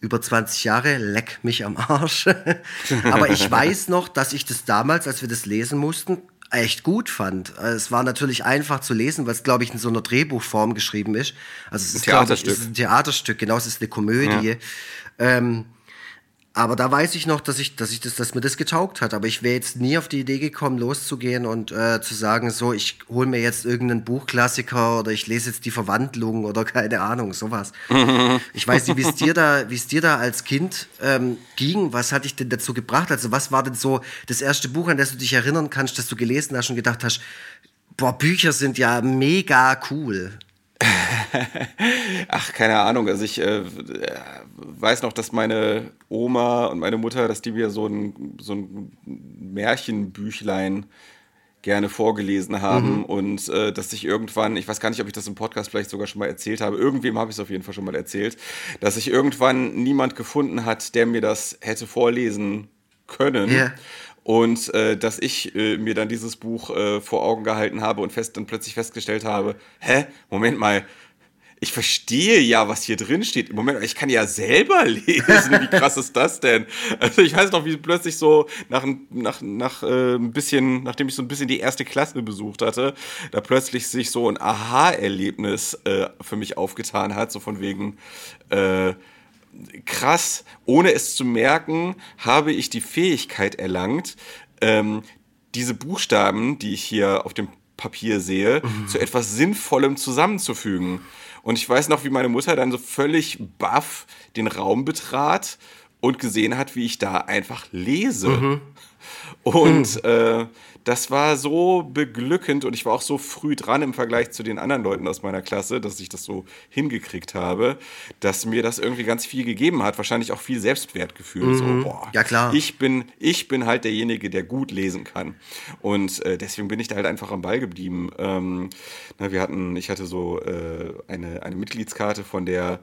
über 20 Jahre, leck mich am Arsch. Aber ich weiß noch, dass ich das damals, als wir das lesen mussten, echt gut fand. Es war natürlich einfach zu lesen, weil es, glaube ich, in so einer Drehbuchform geschrieben ist. Also es ist, ein Theaterstück. Ich, es ist ein Theaterstück, genau, es ist eine Komödie. Ja. Ähm, aber da weiß ich noch, dass ich, dass ich das, dass mir das getaugt hat. Aber ich wäre jetzt nie auf die Idee gekommen, loszugehen und äh, zu sagen, so, ich hole mir jetzt irgendeinen Buchklassiker oder ich lese jetzt die Verwandlung oder keine Ahnung, sowas. ich weiß nicht, wie es dir da, wie es dir da als Kind ähm, ging. Was hat dich denn dazu gebracht? Also was war denn so das erste Buch, an das du dich erinnern kannst, das du gelesen hast und gedacht hast, boah, Bücher sind ja mega cool. Ach, keine Ahnung. Also ich äh, weiß noch, dass meine Oma und meine Mutter, dass die mir so ein, so ein Märchenbüchlein gerne vorgelesen haben mhm. und äh, dass ich irgendwann, ich weiß gar nicht, ob ich das im Podcast vielleicht sogar schon mal erzählt habe, irgendwem habe ich es auf jeden Fall schon mal erzählt, dass sich irgendwann niemand gefunden hat, der mir das hätte vorlesen können. Yeah. Und äh, dass ich äh, mir dann dieses Buch äh, vor Augen gehalten habe und fest und plötzlich festgestellt habe, hä, Moment mal, ich verstehe ja, was hier drin steht. Im Moment, ich kann ja selber lesen. Wie krass ist das denn? Also ich weiß noch, wie plötzlich so nach, nach, nach äh, ein bisschen, nachdem ich so ein bisschen die erste Klasse besucht hatte, da plötzlich sich so ein Aha-Erlebnis äh, für mich aufgetan hat, so von wegen, äh, krass, ohne es zu merken, habe ich die Fähigkeit erlangt, ähm, diese Buchstaben, die ich hier auf dem Papier sehe, mhm. zu etwas Sinnvollem zusammenzufügen. Und ich weiß noch, wie meine Mutter dann so völlig baff den Raum betrat und gesehen hat, wie ich da einfach lese. Mhm. Und mhm. äh, das war so beglückend und ich war auch so früh dran im Vergleich zu den anderen Leuten aus meiner Klasse, dass ich das so hingekriegt habe, dass mir das irgendwie ganz viel gegeben hat. Wahrscheinlich auch viel Selbstwertgefühl. Mhm. So, boah, ja, klar. Ich bin, ich bin halt derjenige, der gut lesen kann. Und äh, deswegen bin ich da halt einfach am Ball geblieben. Ähm, na, wir hatten, ich hatte so äh, eine, eine Mitgliedskarte von der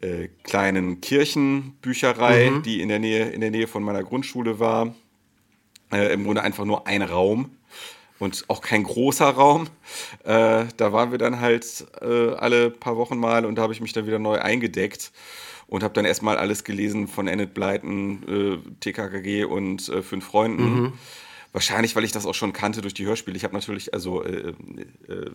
äh, kleinen Kirchenbücherei, mhm. die in der Nähe, in der Nähe von meiner Grundschule war äh, Im Grunde einfach nur ein Raum und auch kein großer Raum. Äh, da waren wir dann halt äh, alle paar Wochen mal und da habe ich mich dann wieder neu eingedeckt und habe dann erstmal alles gelesen von Enid Blyton, äh, TKKG und äh, Fünf Freunden. Mhm. Wahrscheinlich, weil ich das auch schon kannte durch die Hörspiele. Ich habe natürlich, also äh, äh,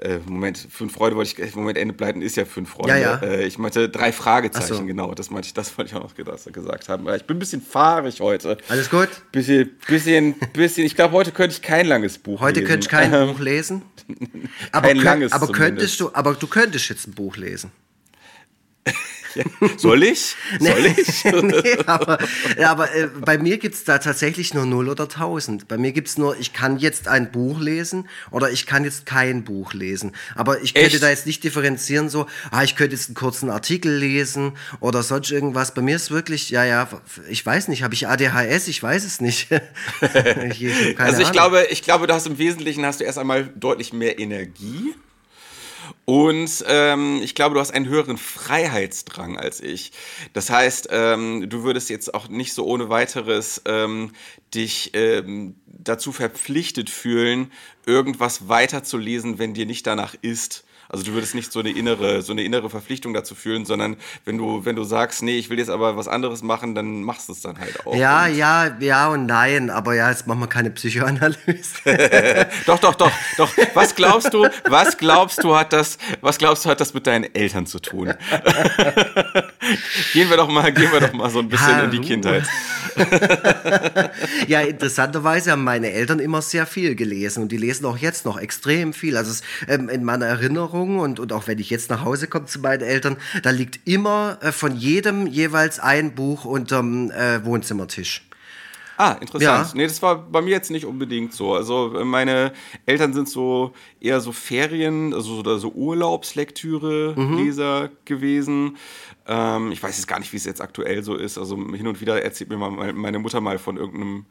äh, Moment, fünf Freunde wollte ich, Moment, Ende pleiten ist ja fünf Freunde. Ja, ja. Äh, ich meinte drei Fragezeichen, so. genau, das meinte ich, das wollte ich auch noch gesagt, gesagt haben. Ich bin ein bisschen fahrig heute. Alles gut? Bisschen, bisschen, bisschen, ich glaube, heute könnte ich kein langes Buch Heute lesen. könnte ich kein Ähm, Buch lesen. Aber, kein langes aber zumindest. könntest du, aber du könntest jetzt ein Buch lesen. Ja. Soll ich? Soll ich? nee, aber aber äh, bei mir gibt es da tatsächlich nur 0 oder 1000. Bei mir gibt es nur, ich kann jetzt ein Buch lesen oder ich kann jetzt kein Buch lesen. Aber ich könnte Echt? da jetzt nicht differenzieren, so, ah, ich könnte jetzt einen kurzen Artikel lesen oder sonst irgendwas. Bei mir ist wirklich, ja, ja, ich weiß nicht, habe ich ADHS? Ich weiß es nicht. ich, ich also ich Ahnung. glaube, ich glaube, du hast im Wesentlichen hast du erst einmal deutlich mehr Energie. Und ähm, ich glaube, du hast einen höheren Freiheitsdrang als ich. Das heißt, ähm, du würdest jetzt auch nicht so ohne weiteres ähm, dich ähm, dazu verpflichtet fühlen, irgendwas weiterzulesen, wenn dir nicht danach ist. Also du würdest nicht so eine innere, so eine innere Verpflichtung dazu fühlen, sondern wenn du, wenn du sagst, nee, ich will jetzt aber was anderes machen, dann machst du es dann halt auch. Ja, ja, ja und nein, aber ja, jetzt machen wir keine Psychoanalyse. Doch, doch, doch, doch. Was glaubst du, was glaubst du hat das, was glaubst du hat das mit deinen Eltern zu tun? gehen wir doch mal, gehen wir doch mal so ein bisschen in die. Kindheit. Ja, interessanterweise haben meine Eltern immer sehr viel gelesen und die lesen auch jetzt noch extrem viel. Also es, ähm, in meiner Erinnerung und, und auch wenn ich jetzt nach Hause komme zu meinen Eltern, da liegt immer äh, von jedem jeweils ein Buch unterm äh, Wohnzimmertisch. Ah, interessant. Ja. Nee, das war bei mir jetzt nicht unbedingt so. Also äh, meine Eltern sind so eher so Ferien, also oder so Urlaubslektüre-Leser gewesen. Ähm, ich weiß jetzt gar nicht, wie es jetzt aktuell so ist. Also hin und wieder erzählt mir mal meine Mutter mal von irgendeinem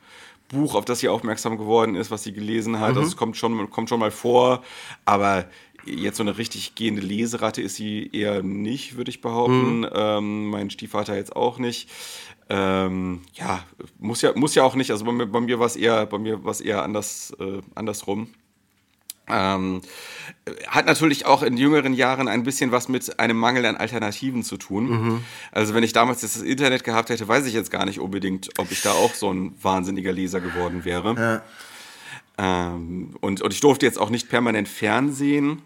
Buch, auf das sie aufmerksam geworden ist, was sie gelesen hat. Also es kommt schon, kommt schon mal vor, aber jetzt so eine richtig gehende Leseratte ist sie eher nicht, würde ich behaupten. Ähm, mein Stiefvater jetzt auch nicht. Ähm, ja, muss ja, muss ja auch nicht. Also bei mir, bei mir war es eher, bei mir war es eher anders, äh, andersrum. Ähm, hat natürlich auch in jüngeren Jahren ein bisschen was mit einem Mangel an Alternativen zu tun. Also wenn ich damals jetzt das Internet gehabt hätte, weiß ich jetzt gar nicht unbedingt, ob ich da auch so ein wahnsinniger Leser geworden wäre. Ähm, und, und ich durfte jetzt auch nicht permanent Fernsehen.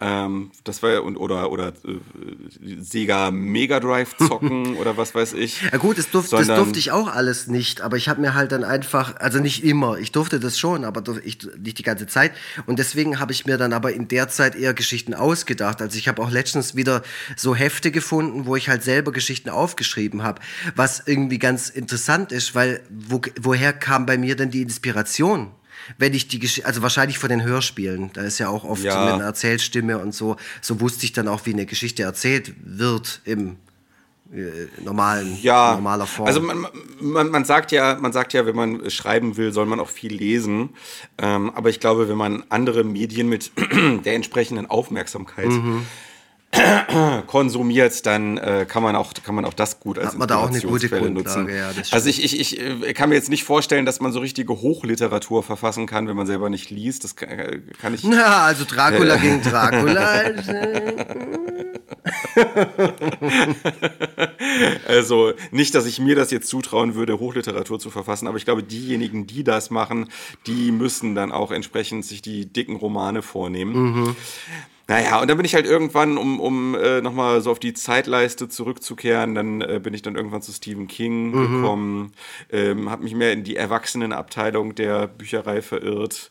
Ähm, das war und oder oder äh, Sega Mega Drive zocken oder was weiß ich. Ja gut, das, durf, das durfte ich auch alles nicht, aber ich habe mir halt dann einfach, also nicht immer, ich durfte das schon, aber durf- ich, nicht die ganze Zeit. Und deswegen habe ich mir dann aber in der Zeit eher Geschichten ausgedacht. Also ich habe auch letztens wieder so Hefte gefunden, wo ich halt selber Geschichten aufgeschrieben habe, was irgendwie ganz interessant ist, weil wo, woher kam bei mir denn die Inspiration? Wenn ich die Geschichte, also wahrscheinlich von den Hörspielen, da ist ja auch oft Ja. einer Erzählstimme und so, so wusste ich dann auch, wie eine Geschichte erzählt wird im äh, normalen, ja, normaler Form. Also man, man, man sagt ja, man sagt ja, wenn man schreiben will, soll man auch viel lesen. Ähm, aber ich glaube, wenn man andere Medien mit der entsprechenden Aufmerksamkeit Mhm. konsumiert, dann äh, kann man auch kann man auch das gut als Hat man da auch eine gute nutzen. ja, also ich, ich, ich äh, kann mir jetzt nicht vorstellen, dass man so richtige Hochliteratur verfassen kann, wenn man selber nicht liest. Das kann, äh, kann ich. Na, also Dracula gegen Dracula. Also nicht, dass ich mir das jetzt zutrauen würde, Hochliteratur zu verfassen, aber ich glaube, diejenigen, die das machen, die müssen dann auch entsprechend sich die dicken Romane vornehmen. Naja, und dann bin ich halt irgendwann, um, um äh, nochmal so auf die Zeitleiste zurückzukehren, dann äh, bin ich dann irgendwann zu Stephen King gekommen, ähm, habe mich mehr in die Erwachsenenabteilung der Bücherei verirrt.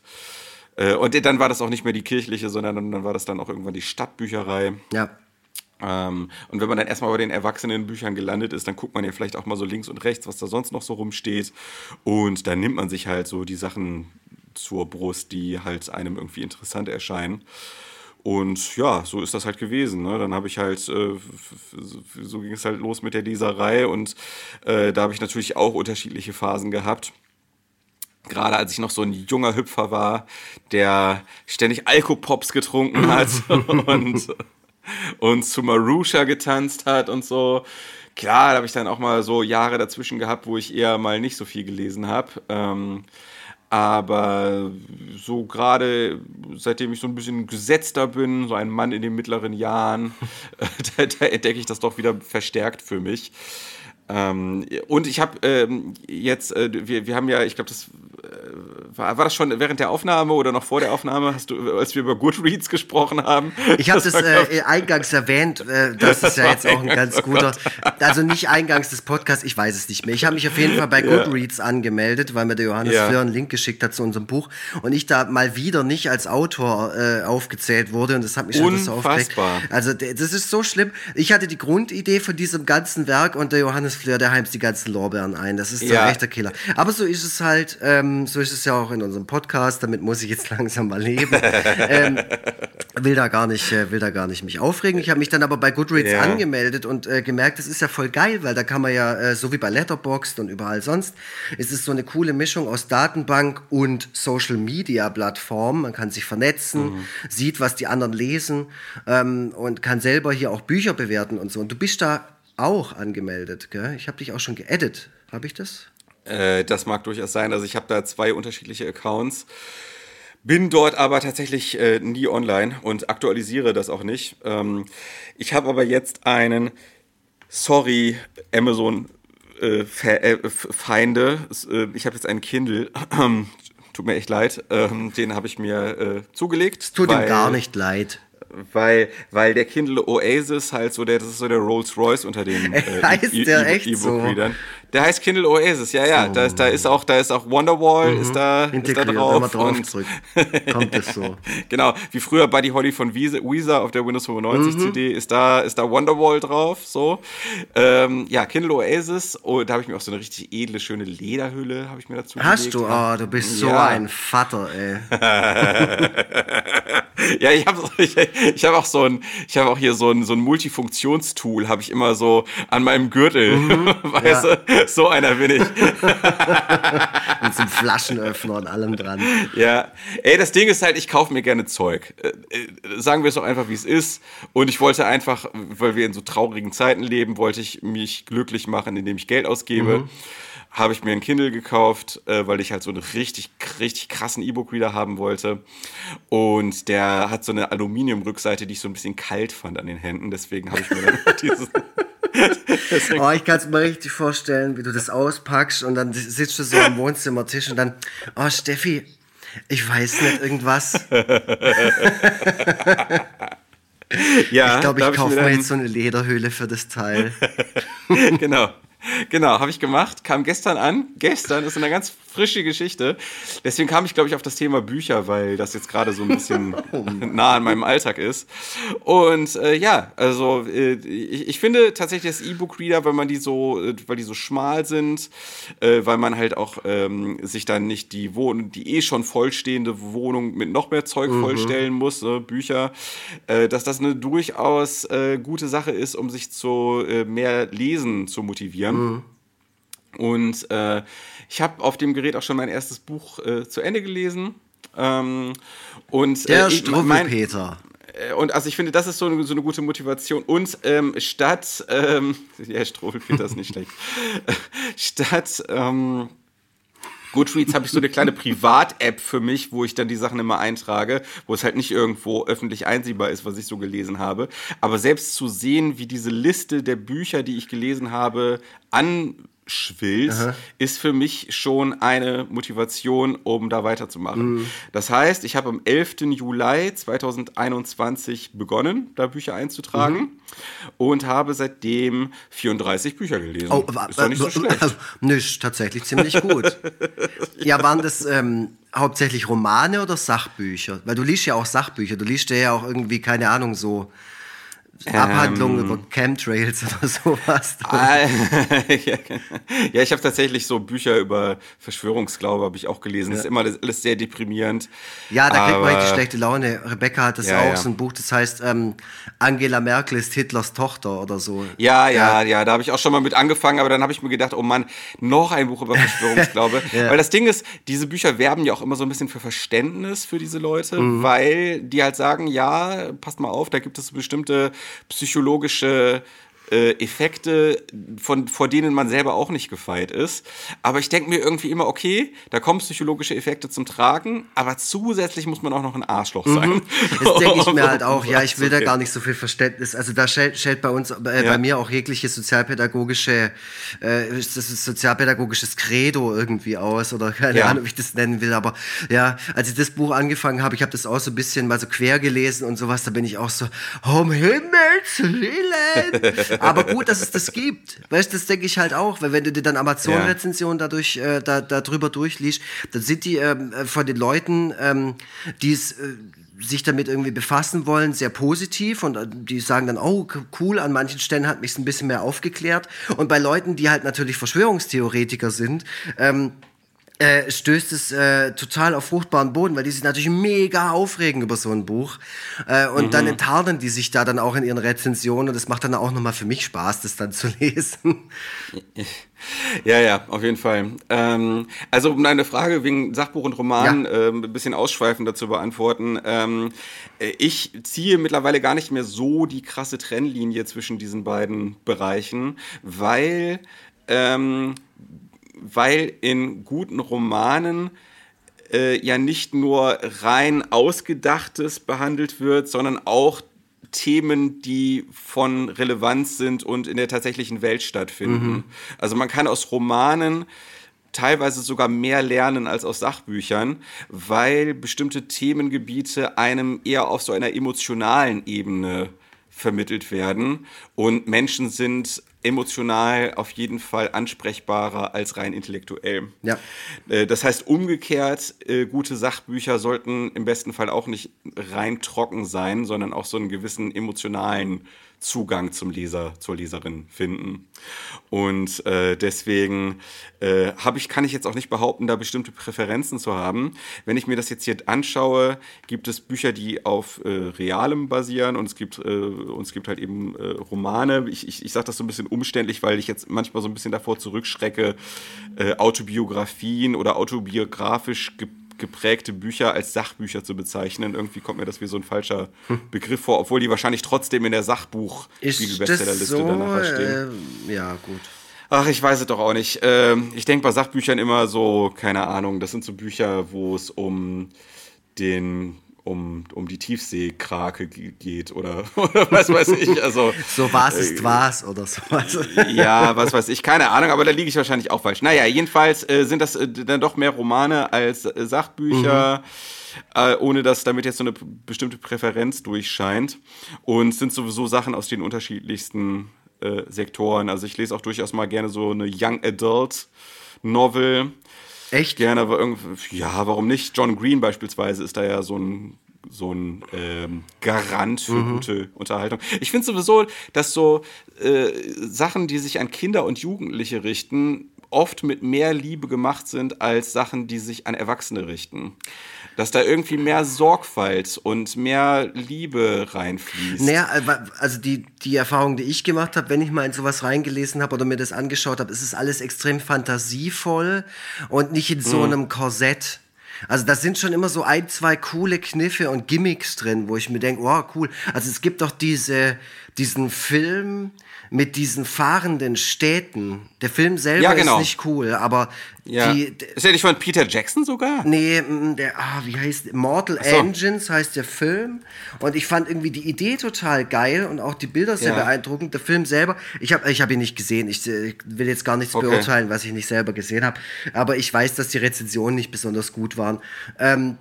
Äh, und dann war das auch nicht mehr die kirchliche, sondern dann, dann war das dann auch irgendwann die Stadtbücherei. ja. Ähm, und wenn man dann erstmal bei den Erwachsenenbüchern gelandet ist, dann guckt man ja vielleicht auch mal so links und rechts, was da sonst noch so rumsteht. Und dann nimmt man sich halt so die Sachen zur Brust, die halt einem irgendwie interessant erscheinen. Und ja, so ist das halt gewesen. Ne? Dann habe ich halt, äh, so ging es halt los mit der Leserei und äh, da habe ich natürlich auch unterschiedliche Phasen gehabt. Gerade als ich noch so ein junger Hüpfer war, der ständig Alkopops getrunken hat und, und zu Marusha getanzt hat und so. Klar, da habe ich dann auch mal so Jahre dazwischen gehabt, wo ich eher mal nicht so viel gelesen habe. Ähm, aber so gerade seitdem ich so ein bisschen gesetzter bin, so ein Mann in den mittleren Jahren, da, da entdecke ich das doch wieder verstärkt für mich. Ähm, und ich habe ähm, jetzt, äh, wir, wir haben ja, ich glaube, das äh, war, war das schon während der Aufnahme oder noch vor der Aufnahme, hast du, als wir über Goodreads gesprochen haben? Ich habe das, das äh, eingangs erwähnt, äh, das, das ist ja jetzt auch ein ganz guter, also nicht eingangs des Podcasts, ich weiß es nicht mehr. Ich habe mich auf jeden Fall bei Goodreads ja. angemeldet, weil mir der Johannes ja. Fleur einen Link geschickt hat zu unserem Buch und ich da mal wieder nicht als Autor äh, aufgezählt wurde und das hat mich schon so aufgeregt. Also das ist so schlimm. Ich hatte die Grundidee von diesem ganzen Werk und der Johannes Fleur, der heimst die ganzen Lorbeeren ein. Das ist ja. ein echter Killer. Aber so ist es halt, ähm, so ist es ja auch in unserem Podcast. Damit muss ich jetzt langsam mal leben. ähm, will da gar nicht, äh, will da gar nicht mich aufregen. Ich habe mich dann aber bei Goodreads ja. angemeldet und äh, gemerkt, das ist ja voll geil, weil da kann man ja, äh, so wie bei Letterboxd und überall sonst, ist es so eine coole Mischung aus Datenbank und Social Media Plattform. Man kann sich vernetzen, mhm. sieht, was die anderen lesen ähm, und kann selber hier auch Bücher bewerten und so. Und du bist da auch angemeldet, gell? Ich habe dich auch schon geedit. Habe ich das? Äh, das mag durchaus sein. Also ich habe da zwei unterschiedliche Accounts. Bin dort aber tatsächlich äh, nie online und aktualisiere das auch nicht. Ähm, ich habe aber jetzt einen, sorry, Amazon äh, äh Feinde. Äh, ich habe jetzt einen Kindle. Tut mir echt leid. Ähm, den habe ich mir äh, zugelegt. Es tut ihm gar nicht leid weil, weil der Kindle Oasis halt so der, das ist so der Rolls Royce unter den äh, heißt e der echt so? Der heißt Kindle Oasis, ja, ja. Oh. Da, ist, da ist auch, da ist auch Wonderwall, mhm. ist, da, ist da drauf. Wenn drauf und kommt es so. genau, wie früher Buddy Holly von Weezer auf der Windows 95 mhm. CD ist da, ist da Wonderwall drauf, so. Ähm, ja, Kindle Oasis, oh, da habe ich mir auch so eine richtig edle, schöne Lederhülle, habe ich mir dazu Hast gelegt. du? Oh, du bist so ja. ein Vater, ey. ja, ich habe ich, ich hab auch so ein, ich habe auch hier so ein, so ein Multifunktionstool, habe ich immer so an meinem Gürtel, mhm. weißt ja. du? So einer bin ich. Mit so einem Flaschenöffner und allem dran. Ja, ey, das Ding ist halt, ich kaufe mir gerne Zeug. Äh, äh, sagen wir es doch einfach, wie es ist. Und ich wollte einfach, weil wir in so traurigen Zeiten leben, wollte ich mich glücklich machen, indem ich Geld ausgebe. Mhm habe ich mir ein Kindle gekauft, äh, weil ich halt so einen richtig, richtig krassen E-Book-Reader haben wollte. Und der hat so eine Aluminium-Rückseite, die ich so ein bisschen kalt fand an den Händen. Deswegen habe ich mir dann dieses, oh, ich kann es mir richtig vorstellen, wie du das auspackst und dann sitzt du so am Wohnzimmertisch und dann, oh Steffi, ich weiß nicht, irgendwas. ja, ich glaube, ich kaufe mir jetzt so eine Lederhöhle für das Teil. genau. Genau, habe ich gemacht, kam gestern an. Gestern ist eine ganz frische Geschichte. Deswegen kam ich, glaube ich, auf das Thema Bücher, weil das jetzt gerade so ein bisschen nah an meinem Alltag ist. Und äh, ja, also äh, ich, ich, finde tatsächlich das E-Book-Reader, weil man die so, äh, weil die so schmal sind, äh, weil man halt auch ähm, sich dann nicht die Wohnung, die eh schon vollstehende Wohnung mit noch mehr Zeug mhm. vollstellen muss, ne, Bücher, äh, dass das eine durchaus äh, gute Sache ist, um sich zu mehr Lesen zu motivieren. Mhm. Und äh, ich habe auf dem Gerät auch schon mein erstes Buch äh, zu Ende gelesen. Ähm, und, Der äh, Peter. Äh, und also ich finde, das ist so eine, so eine gute Motivation. Und ähm, statt, ähm, ja, Struwwelpeter ist nicht schlecht, statt ähm, Goodreads habe ich so eine kleine Privat-App für mich, wo ich dann die Sachen immer eintrage, wo es halt nicht irgendwo öffentlich einsehbar ist, was ich so gelesen habe. Aber selbst zu sehen, wie diese Liste der Bücher, die ich gelesen habe, an schwillt, ist für mich schon eine Motivation, um da weiterzumachen. Mhm. Das heißt, ich habe am 11. Juli 2021 begonnen, da Bücher einzutragen mhm. und habe seitdem 34 Bücher gelesen. Oh, ist doch nicht so schlecht. Also, nicht, tatsächlich ziemlich gut. ja. ja, waren das ähm, hauptsächlich Romane oder Sachbücher? Weil du liest ja auch Sachbücher, du liest ja auch irgendwie, keine Ahnung, so Abhandlungen ähm, über Chemtrails oder sowas. ja, ich habe tatsächlich so Bücher über Verschwörungsglaube habe ich auch gelesen. Ja. Das ist immer alles sehr deprimierend. Ja, da kriegt man richtig schlechte Laune. Rebecca hat das ja, auch, ja. so ein Buch, das heißt ähm, Angela Merkel ist Hitlers Tochter oder so. Ja, ja, ja, da habe ich auch schon mal mit angefangen, aber dann habe ich mir gedacht, oh Mann, noch ein Buch über Verschwörungsglaube. Weil das Ding ist, diese Bücher werben ja auch immer so ein bisschen für Verständnis für diese Leute, mhm. weil die halt sagen, ja, passt mal auf, da gibt es bestimmte psychologische äh, Effekte, von, vor denen man selber auch nicht gefeit ist. Aber ich denke mir irgendwie immer, okay, da kommen psychologische Effekte zum Tragen, aber zusätzlich muss man auch noch ein Arschloch sein. Mhm. Das denke ich mir halt auch. Ja, ich will da gar nicht so viel Verständnis. Also da stellt, stellt bei uns, äh, ja. bei mir auch jegliche sozialpädagogische, äh, das ist sozialpädagogisches Credo irgendwie aus oder keine ja. Ahnung, wie ich das nennen will. Aber ja, als ich das Buch angefangen habe, ich habe das auch so ein bisschen mal so quer gelesen und sowas, da bin ich auch so, um Himmels Willen. Aber gut, dass es das gibt. Weißt du, das denke ich halt auch, weil wenn du dir dann Amazon-Rezensionen dadurch, äh, da, da drüber durchliest, dann sind die ähm, äh, von den Leuten, ähm, die es äh, sich damit irgendwie befassen wollen, sehr positiv und äh, die sagen dann, oh, cool, an manchen Stellen hat mich ein bisschen mehr aufgeklärt. Und bei Leuten, die halt natürlich Verschwörungstheoretiker sind, ähm, äh, stößt es äh, total auf fruchtbaren Boden, weil die sich natürlich mega aufregen über so ein Buch. Äh, und mhm. dann enttarnen die sich da dann auch in ihren Rezensionen und das macht dann auch nochmal für mich Spaß, das dann zu lesen. Ja, ja, auf jeden Fall. Ähm, also um deine Frage wegen Sachbuch und Roman ja. ähm, ein bisschen ausschweifender zu beantworten. Ähm, äh, ich ziehe mittlerweile gar nicht mehr so die krasse Trennlinie zwischen diesen beiden Bereichen, weil ähm, weil in guten Romanen äh, ja nicht nur rein Ausgedachtes behandelt wird, sondern auch Themen, die von Relevanz sind und in der tatsächlichen Welt stattfinden. Mhm. Also man kann aus Romanen teilweise sogar mehr lernen als aus Sachbüchern, weil bestimmte Themengebiete einem eher auf so einer emotionalen Ebene vermittelt werden und Menschen sind emotional auf jeden Fall ansprechbarer als rein intellektuell. Ja. Äh, das heißt, umgekehrt, äh, gute Sachbücher sollten im besten Fall auch nicht rein trocken sein, sondern auch so einen gewissen emotionalen Zugang zum Leser, zur Leserin finden. Und äh, deswegen äh, hab ich, kann ich jetzt auch nicht behaupten, da bestimmte Präferenzen zu haben. Wenn ich mir das jetzt hier anschaue, gibt es Bücher, die auf äh, Realem basieren und es gibt, äh, und es gibt halt eben äh, Romane. Ich, ich, ich sage das so ein bisschen umständlich, weil ich jetzt manchmal so ein bisschen davor zurückschrecke, äh, Autobiografien oder autobiografisch geprägte geprägte Bücher als Sachbücher zu bezeichnen. Irgendwie kommt mir das wie so ein falscher. Begriff vor, obwohl die wahrscheinlich trotzdem in der Sachbuch-Bestsellerliste so, danach stehen. Äh, ja, gut. Ach, ich weiß es doch auch nicht. Ähm, ich denke bei Sachbüchern immer so, keine Ahnung, das sind so Bücher, wo es um den um, um die Tiefseekrake geht oder, oder was weiß ich. Also, so was ist äh, was oder sowas. ja, was weiß ich, keine Ahnung, aber da liege ich wahrscheinlich auch falsch. Naja, jedenfalls äh, sind das äh, dann doch mehr Romane als äh, Sachbücher. Mhm. Äh, ohne dass damit jetzt so eine bestimmte Präferenz durchscheint. Und sind sowieso Sachen aus den unterschiedlichsten äh, Sektoren. Also ich lese auch durchaus mal gerne so eine Young Adult Novel Echt? Gerne, aber irgendwie, ja, warum nicht? John Green beispielsweise ist da ja so ein so ein ähm, Garant für mhm. gute Unterhaltung. Ich finde sowieso, dass so äh, Sachen, die sich an Kinder und Jugendliche richten, oft mit mehr Liebe gemacht sind als Sachen, die sich an Erwachsene richten dass da irgendwie mehr Sorgfalt und mehr Liebe reinfließt. Naja, äh, also die, die Erfahrung, die ich gemacht habe, wenn ich mal in sowas reingelesen habe oder mir das angeschaut habe, ist es alles extrem fantasievoll und nicht in so mhm. einem Korsett. Also da sind schon immer so ein, zwei coole Kniffe und Gimmicks drin, wo ich mir denke, wow, cool. Also es gibt doch diese, diesen Film, mit diesen fahrenden Städten. Der Film selber ja, genau. ist nicht cool, aber ja. die. Ist der nicht von Peter Jackson sogar? Nee, der, ah, wie heißt Mortal so. Engines heißt der Film. Und ich fand irgendwie die Idee total geil und auch die Bilder sehr ja. beeindruckend. Der Film selber, ich habe ich hab ihn nicht gesehen. Ich, ich will jetzt gar nichts okay. beurteilen, was ich nicht selber gesehen habe. Aber ich weiß, dass die Rezensionen nicht besonders gut waren. Ähm,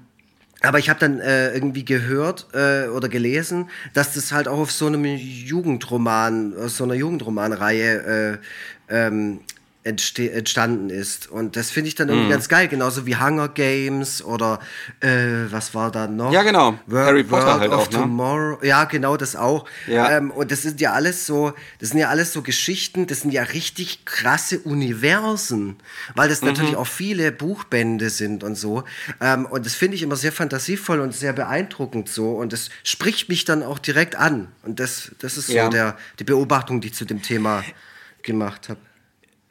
aber ich habe dann äh, irgendwie gehört äh, oder gelesen, dass das halt auch auf so einem Jugendroman, aus so einer Jugendromanreihe äh, ähm, entstanden ist. Und das finde ich dann irgendwie mhm. ganz geil, genauso wie Hunger Games oder äh, was war da noch? Ja, genau. World, Harry Potter World halt of auch, ne? Tomorrow. Ja, genau, das auch. Ja. Ähm, und das sind ja alles so, das sind ja alles so Geschichten, das sind ja richtig krasse Universen, weil das mhm. natürlich auch viele Buchbände sind und so. Ähm, und das finde ich immer sehr fantasievoll und sehr beeindruckend so. Und das spricht mich dann auch direkt an. Und das, das ist so ja. der, die Beobachtung, die ich zu dem Thema gemacht habe.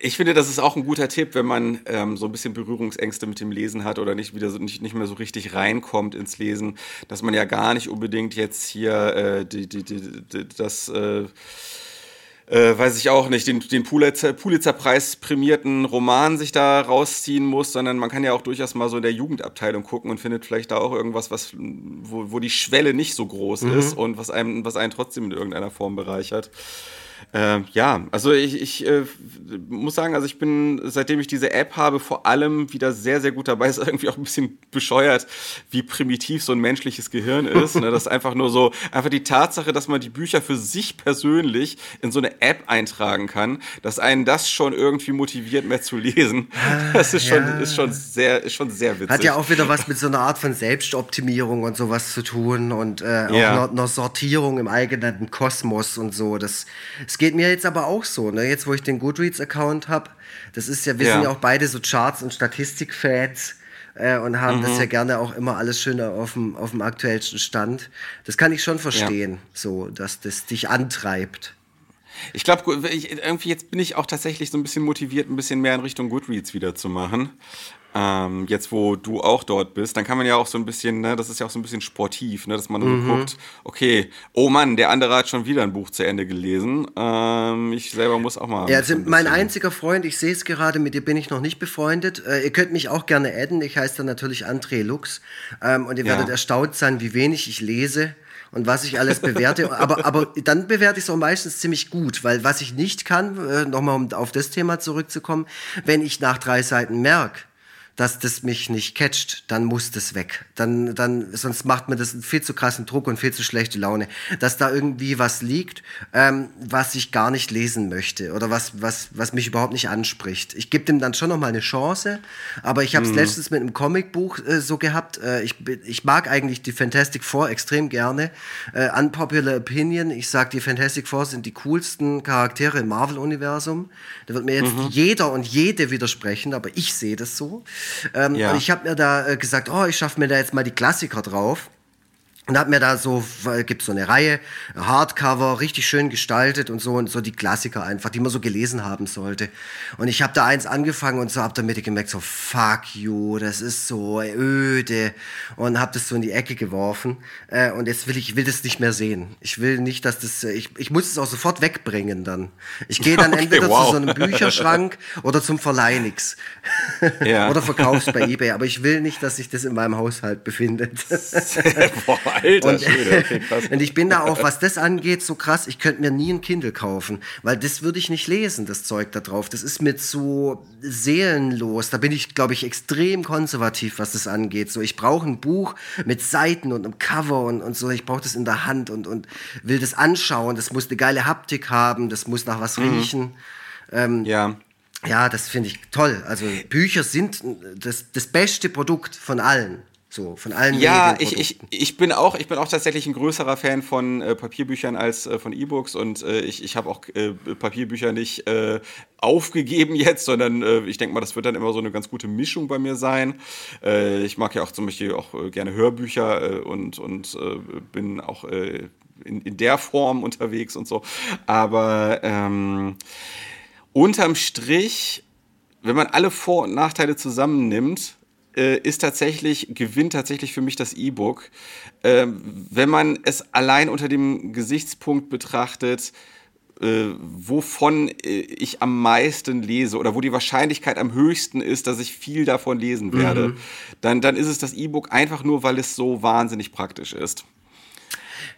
Ich finde, das ist auch ein guter Tipp, wenn man ähm, so ein bisschen Berührungsängste mit dem Lesen hat oder nicht wieder so, nicht, nicht mehr so richtig reinkommt ins Lesen, dass man ja gar nicht unbedingt jetzt hier äh, die, die, die, die, das äh, äh, weiß ich auch nicht, den, den Pulitzer-Preis prämierten Roman sich da rausziehen muss, sondern man kann ja auch durchaus mal so in der Jugendabteilung gucken und findet vielleicht da auch irgendwas, was, wo, wo die Schwelle nicht so groß mhm. ist und was einem, was einen trotzdem in irgendeiner Form bereichert. Äh, ja, also ich, ich äh, muss sagen, also ich bin, seitdem ich diese App habe, vor allem wieder sehr, sehr gut dabei. Ist irgendwie auch ein bisschen bescheuert, wie primitiv so ein menschliches Gehirn ist. ne? Das ist einfach nur so, einfach die Tatsache, dass man die Bücher für sich persönlich in so eine App eintragen kann, dass einen das schon irgendwie motiviert, mehr zu lesen. Ah, das ist schon, ja. ist schon sehr, ist schon sehr witzig. Hat ja auch wieder was mit so einer Art von Selbstoptimierung und sowas zu tun und äh, auch ja. einer, einer Sortierung im eigenen Kosmos und so. Das, es geht mir jetzt aber auch so, ne? Jetzt, wo ich den Goodreads-Account habe, das ist ja, wir ja. sind ja auch beide so Charts- und Statistik-Fans äh, und haben mhm. das ja gerne auch immer alles schön auf dem, auf dem aktuellsten Stand. Das kann ich schon verstehen, ja. so, dass das dich antreibt. Ich glaube, irgendwie jetzt bin ich auch tatsächlich so ein bisschen motiviert, ein bisschen mehr in Richtung Goodreads wieder zu machen ähm, jetzt wo du auch dort bist, dann kann man ja auch so ein bisschen, ne, das ist ja auch so ein bisschen sportiv, ne, dass man mhm. so guckt, okay, oh Mann, der andere hat schon wieder ein Buch zu Ende gelesen. Ähm, ich selber muss auch mal. Ja, also mein einziger Freund, ich sehe es gerade, mit dir bin ich noch nicht befreundet. Äh, ihr könnt mich auch gerne adden, ich heiße dann natürlich André Lux ähm, und ihr werdet ja. erstaunt sein, wie wenig ich lese und was ich alles bewerte. aber, aber dann bewerte ich es auch meistens ziemlich gut, weil was ich nicht kann, äh, nochmal um auf das Thema zurückzukommen, wenn ich nach drei Seiten merke, dass das mich nicht catcht, dann muss das weg. Dann, dann, sonst macht mir das einen viel zu krassen Druck und viel zu schlechte Laune. Dass da irgendwie was liegt, ähm, was ich gar nicht lesen möchte oder was, was, was mich überhaupt nicht anspricht. Ich gebe dem dann schon noch mal eine Chance, aber ich habe es mhm. letztens mit einem Comicbuch äh, so gehabt. Äh, ich, ich mag eigentlich die Fantastic Four extrem gerne. Äh, unpopular Opinion, ich sag, die Fantastic Four sind die coolsten Charaktere im Marvel-Universum. Da wird mir jetzt mhm. jeder und jede widersprechen, aber ich sehe das so. Ähm, ja. Und ich habe mir da äh, gesagt, oh, ich schaffe mir da jetzt mal die Klassiker drauf. Und hab mir da so, gibt so eine Reihe, Hardcover, richtig schön gestaltet und so und so die Klassiker einfach, die man so gelesen haben sollte. Und ich habe da eins angefangen und so hab damit gemerkt, so fuck you, das ist so öde und hab das so in die Ecke geworfen. Äh, und jetzt will ich will das nicht mehr sehen. Ich will nicht, dass das, ich, ich muss es auch sofort wegbringen dann. Ich gehe dann okay, entweder wow. zu so einem Bücherschrank oder zum Verleih nix. Ja. oder verkauf's bei eBay. Aber ich will nicht, dass sich das in meinem Haushalt befindet. Alter und, Schwede, okay, krass. und ich bin da auch, was das angeht, so krass, ich könnte mir nie ein Kindle kaufen, weil das würde ich nicht lesen, das Zeug da drauf. Das ist mir zu seelenlos. Da bin ich, glaube ich, extrem konservativ, was das angeht. So, ich brauche ein Buch mit Seiten und einem Cover und, und so. Ich brauche das in der Hand und, und will das anschauen. Das muss eine geile Haptik haben, das muss nach was mhm. riechen. Ähm, ja. Ja, das finde ich toll. Also Bücher sind das, das beste Produkt von allen. So, von allen Ja, ich, ich, ich, bin auch, ich bin auch tatsächlich ein größerer Fan von äh, Papierbüchern als äh, von E-Books und äh, ich, ich habe auch äh, Papierbücher nicht äh, aufgegeben jetzt, sondern äh, ich denke mal, das wird dann immer so eine ganz gute Mischung bei mir sein. ich mag ja auch zum Beispiel auch gerne Hörbücher und, und bin auch in, in der Form unterwegs und so. Aber ähm, unterm Strich, wenn man alle Vor- und Nachteile zusammennimmt, äh, ist tatsächlich, gewinnt tatsächlich für mich das E-Book. Ähm, wenn man es allein unter dem Gesichtspunkt betrachtet, äh, wovon äh, ich am meisten lese oder wo die Wahrscheinlichkeit am höchsten ist, dass ich viel davon lesen werde, mhm. dann, dann ist es das E-Book einfach nur, weil es so wahnsinnig praktisch ist.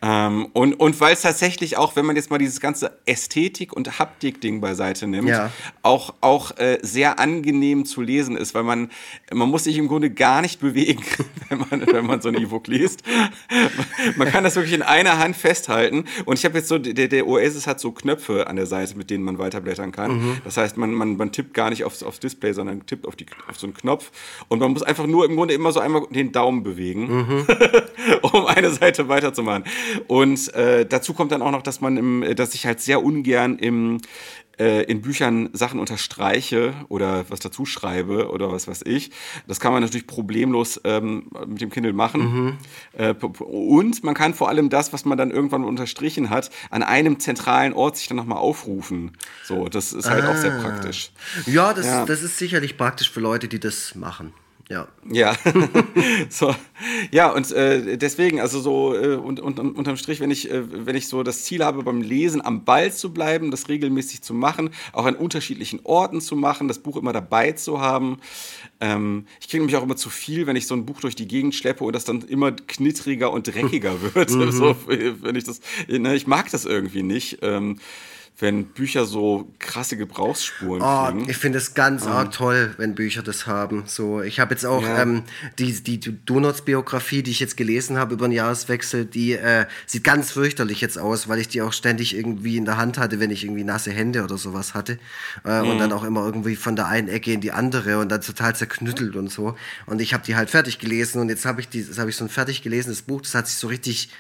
Ähm, und und weil es tatsächlich auch, wenn man jetzt mal dieses ganze Ästhetik- und Haptik-Ding beiseite nimmt, ja. auch, auch äh, sehr angenehm zu lesen ist, weil man, man muss sich im Grunde gar nicht bewegen, wenn man, wenn man so ein E-Book liest. man kann das wirklich in einer Hand festhalten. Und ich habe jetzt so, der, der Oasis hat so Knöpfe an der Seite, mit denen man weiterblättern kann. Mhm. Das heißt, man, man, man tippt gar nicht aufs, aufs Display, sondern tippt auf, die, auf so einen Knopf. Und man muss einfach nur im Grunde immer so einmal den Daumen bewegen, mhm. um eine Seite weiterzumachen. Und äh, dazu kommt dann auch noch, dass man im, dass ich halt sehr ungern im, äh, in Büchern Sachen unterstreiche oder was dazu schreibe oder was weiß ich. Das kann man natürlich problemlos ähm, mit dem Kindle machen. Mhm. Äh, und man kann vor allem das, was man dann irgendwann unterstrichen hat, an einem zentralen Ort sich dann nochmal aufrufen. So, das ist halt ah. auch sehr ah. praktisch. Ja das, ja, das ist sicherlich praktisch für Leute, die das machen. Ja. Ja. so. Ja, und äh, deswegen, also so äh, und, und, unterm Strich, wenn ich, äh, wenn ich so das Ziel habe, beim Lesen am Ball zu bleiben, das regelmäßig zu machen, auch an unterschiedlichen Orten zu machen, das Buch immer dabei zu haben. Ähm, ich kriege nämlich auch immer zu viel, wenn ich so ein Buch durch die Gegend schleppe und das dann immer knittriger und dreckiger wird. Mhm. so, wenn ich das, ne, ich mag das irgendwie nicht. Ähm, wenn Bücher so krasse Gebrauchsspuren oh, kriegen. Ich finde es ganz ähm. arg toll, wenn Bücher das haben. So, ich habe jetzt auch ja. ähm, die, die Donuts-Biografie, die ich jetzt gelesen habe über den Jahreswechsel, die äh, sieht ganz fürchterlich jetzt aus, weil ich die auch ständig irgendwie in der Hand hatte, wenn ich irgendwie nasse Hände oder sowas hatte. Äh, mhm. Und dann auch immer irgendwie von der einen Ecke in die andere und dann total zerknüttelt und so. Und ich habe die halt fertig gelesen und jetzt habe ich die, habe ich so ein fertig gelesenes Buch, das hat sich so richtig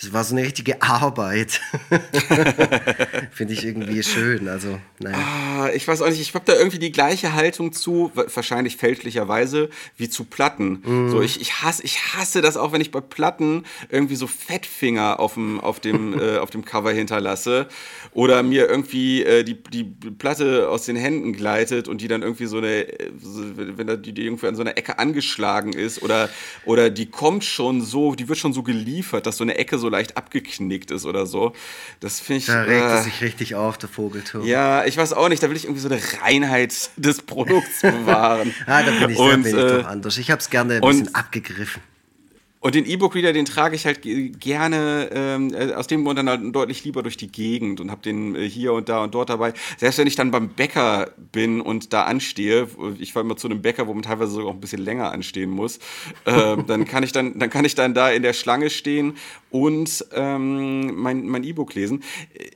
das war so eine richtige Arbeit. Finde ich irgendwie schön. Also, naja. Ah, ich weiß auch nicht, ich habe da irgendwie die gleiche Haltung zu, wahrscheinlich fälschlicherweise, wie zu Platten. Mm. So, ich, ich, hasse, ich hasse das auch, wenn ich bei Platten irgendwie so Fettfinger auf dem, auf dem, äh, auf dem Cover hinterlasse oder mir irgendwie äh, die, die Platte aus den Händen gleitet und die dann irgendwie so eine, so, wenn die, die irgendwie an so einer Ecke angeschlagen ist oder, oder die kommt schon so, die wird schon so geliefert, dass so eine Ecke so leicht abgeknickt ist oder so. Das finde ich. Da regt äh, es sich richtig auf, der Vogelturm. Ja, ich weiß auch nicht, da will ich irgendwie so eine Reinheit des Produkts bewahren. ah, da bin ich, und, bin ich äh, doch anders. Ich habe es gerne ein bisschen abgegriffen. Und den E-Book-Reader, den trage ich halt gerne ähm, äh, aus dem Grund dann halt deutlich lieber durch die Gegend und habe den äh, hier und da und dort dabei. Selbst wenn ich dann beim Bäcker bin und da anstehe, ich fahre immer zu einem Bäcker, wo man teilweise sogar auch ein bisschen länger anstehen muss, äh, dann kann ich dann, dann kann ich dann da in der Schlange stehen und ähm, mein, mein E-Book lesen.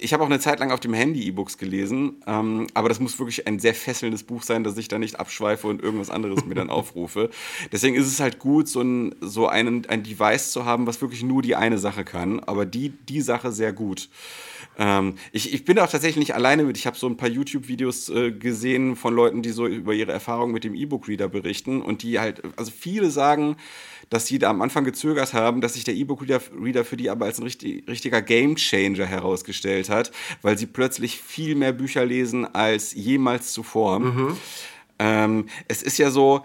Ich habe auch eine Zeit lang auf dem Handy E-Books gelesen, ähm, aber das muss wirklich ein sehr fesselndes Buch sein, dass ich da nicht abschweife und irgendwas anderes mir dann aufrufe. Deswegen ist es halt gut, so, ein, so einen, ein Device zu haben, was wirklich nur die eine Sache kann, aber die, die Sache sehr gut. Ähm, ich, ich bin auch tatsächlich nicht alleine mit. Ich habe so ein paar YouTube-Videos äh, gesehen von Leuten, die so über ihre Erfahrungen mit dem E-Book-Reader berichten und die halt, also viele sagen, dass sie da am Anfang gezögert haben, dass sich der E-Book-Reader für die aber als ein richtig, richtiger Game-Changer herausgestellt hat, weil sie plötzlich viel mehr Bücher lesen als jemals zuvor. Mhm. Ähm, es ist ja so,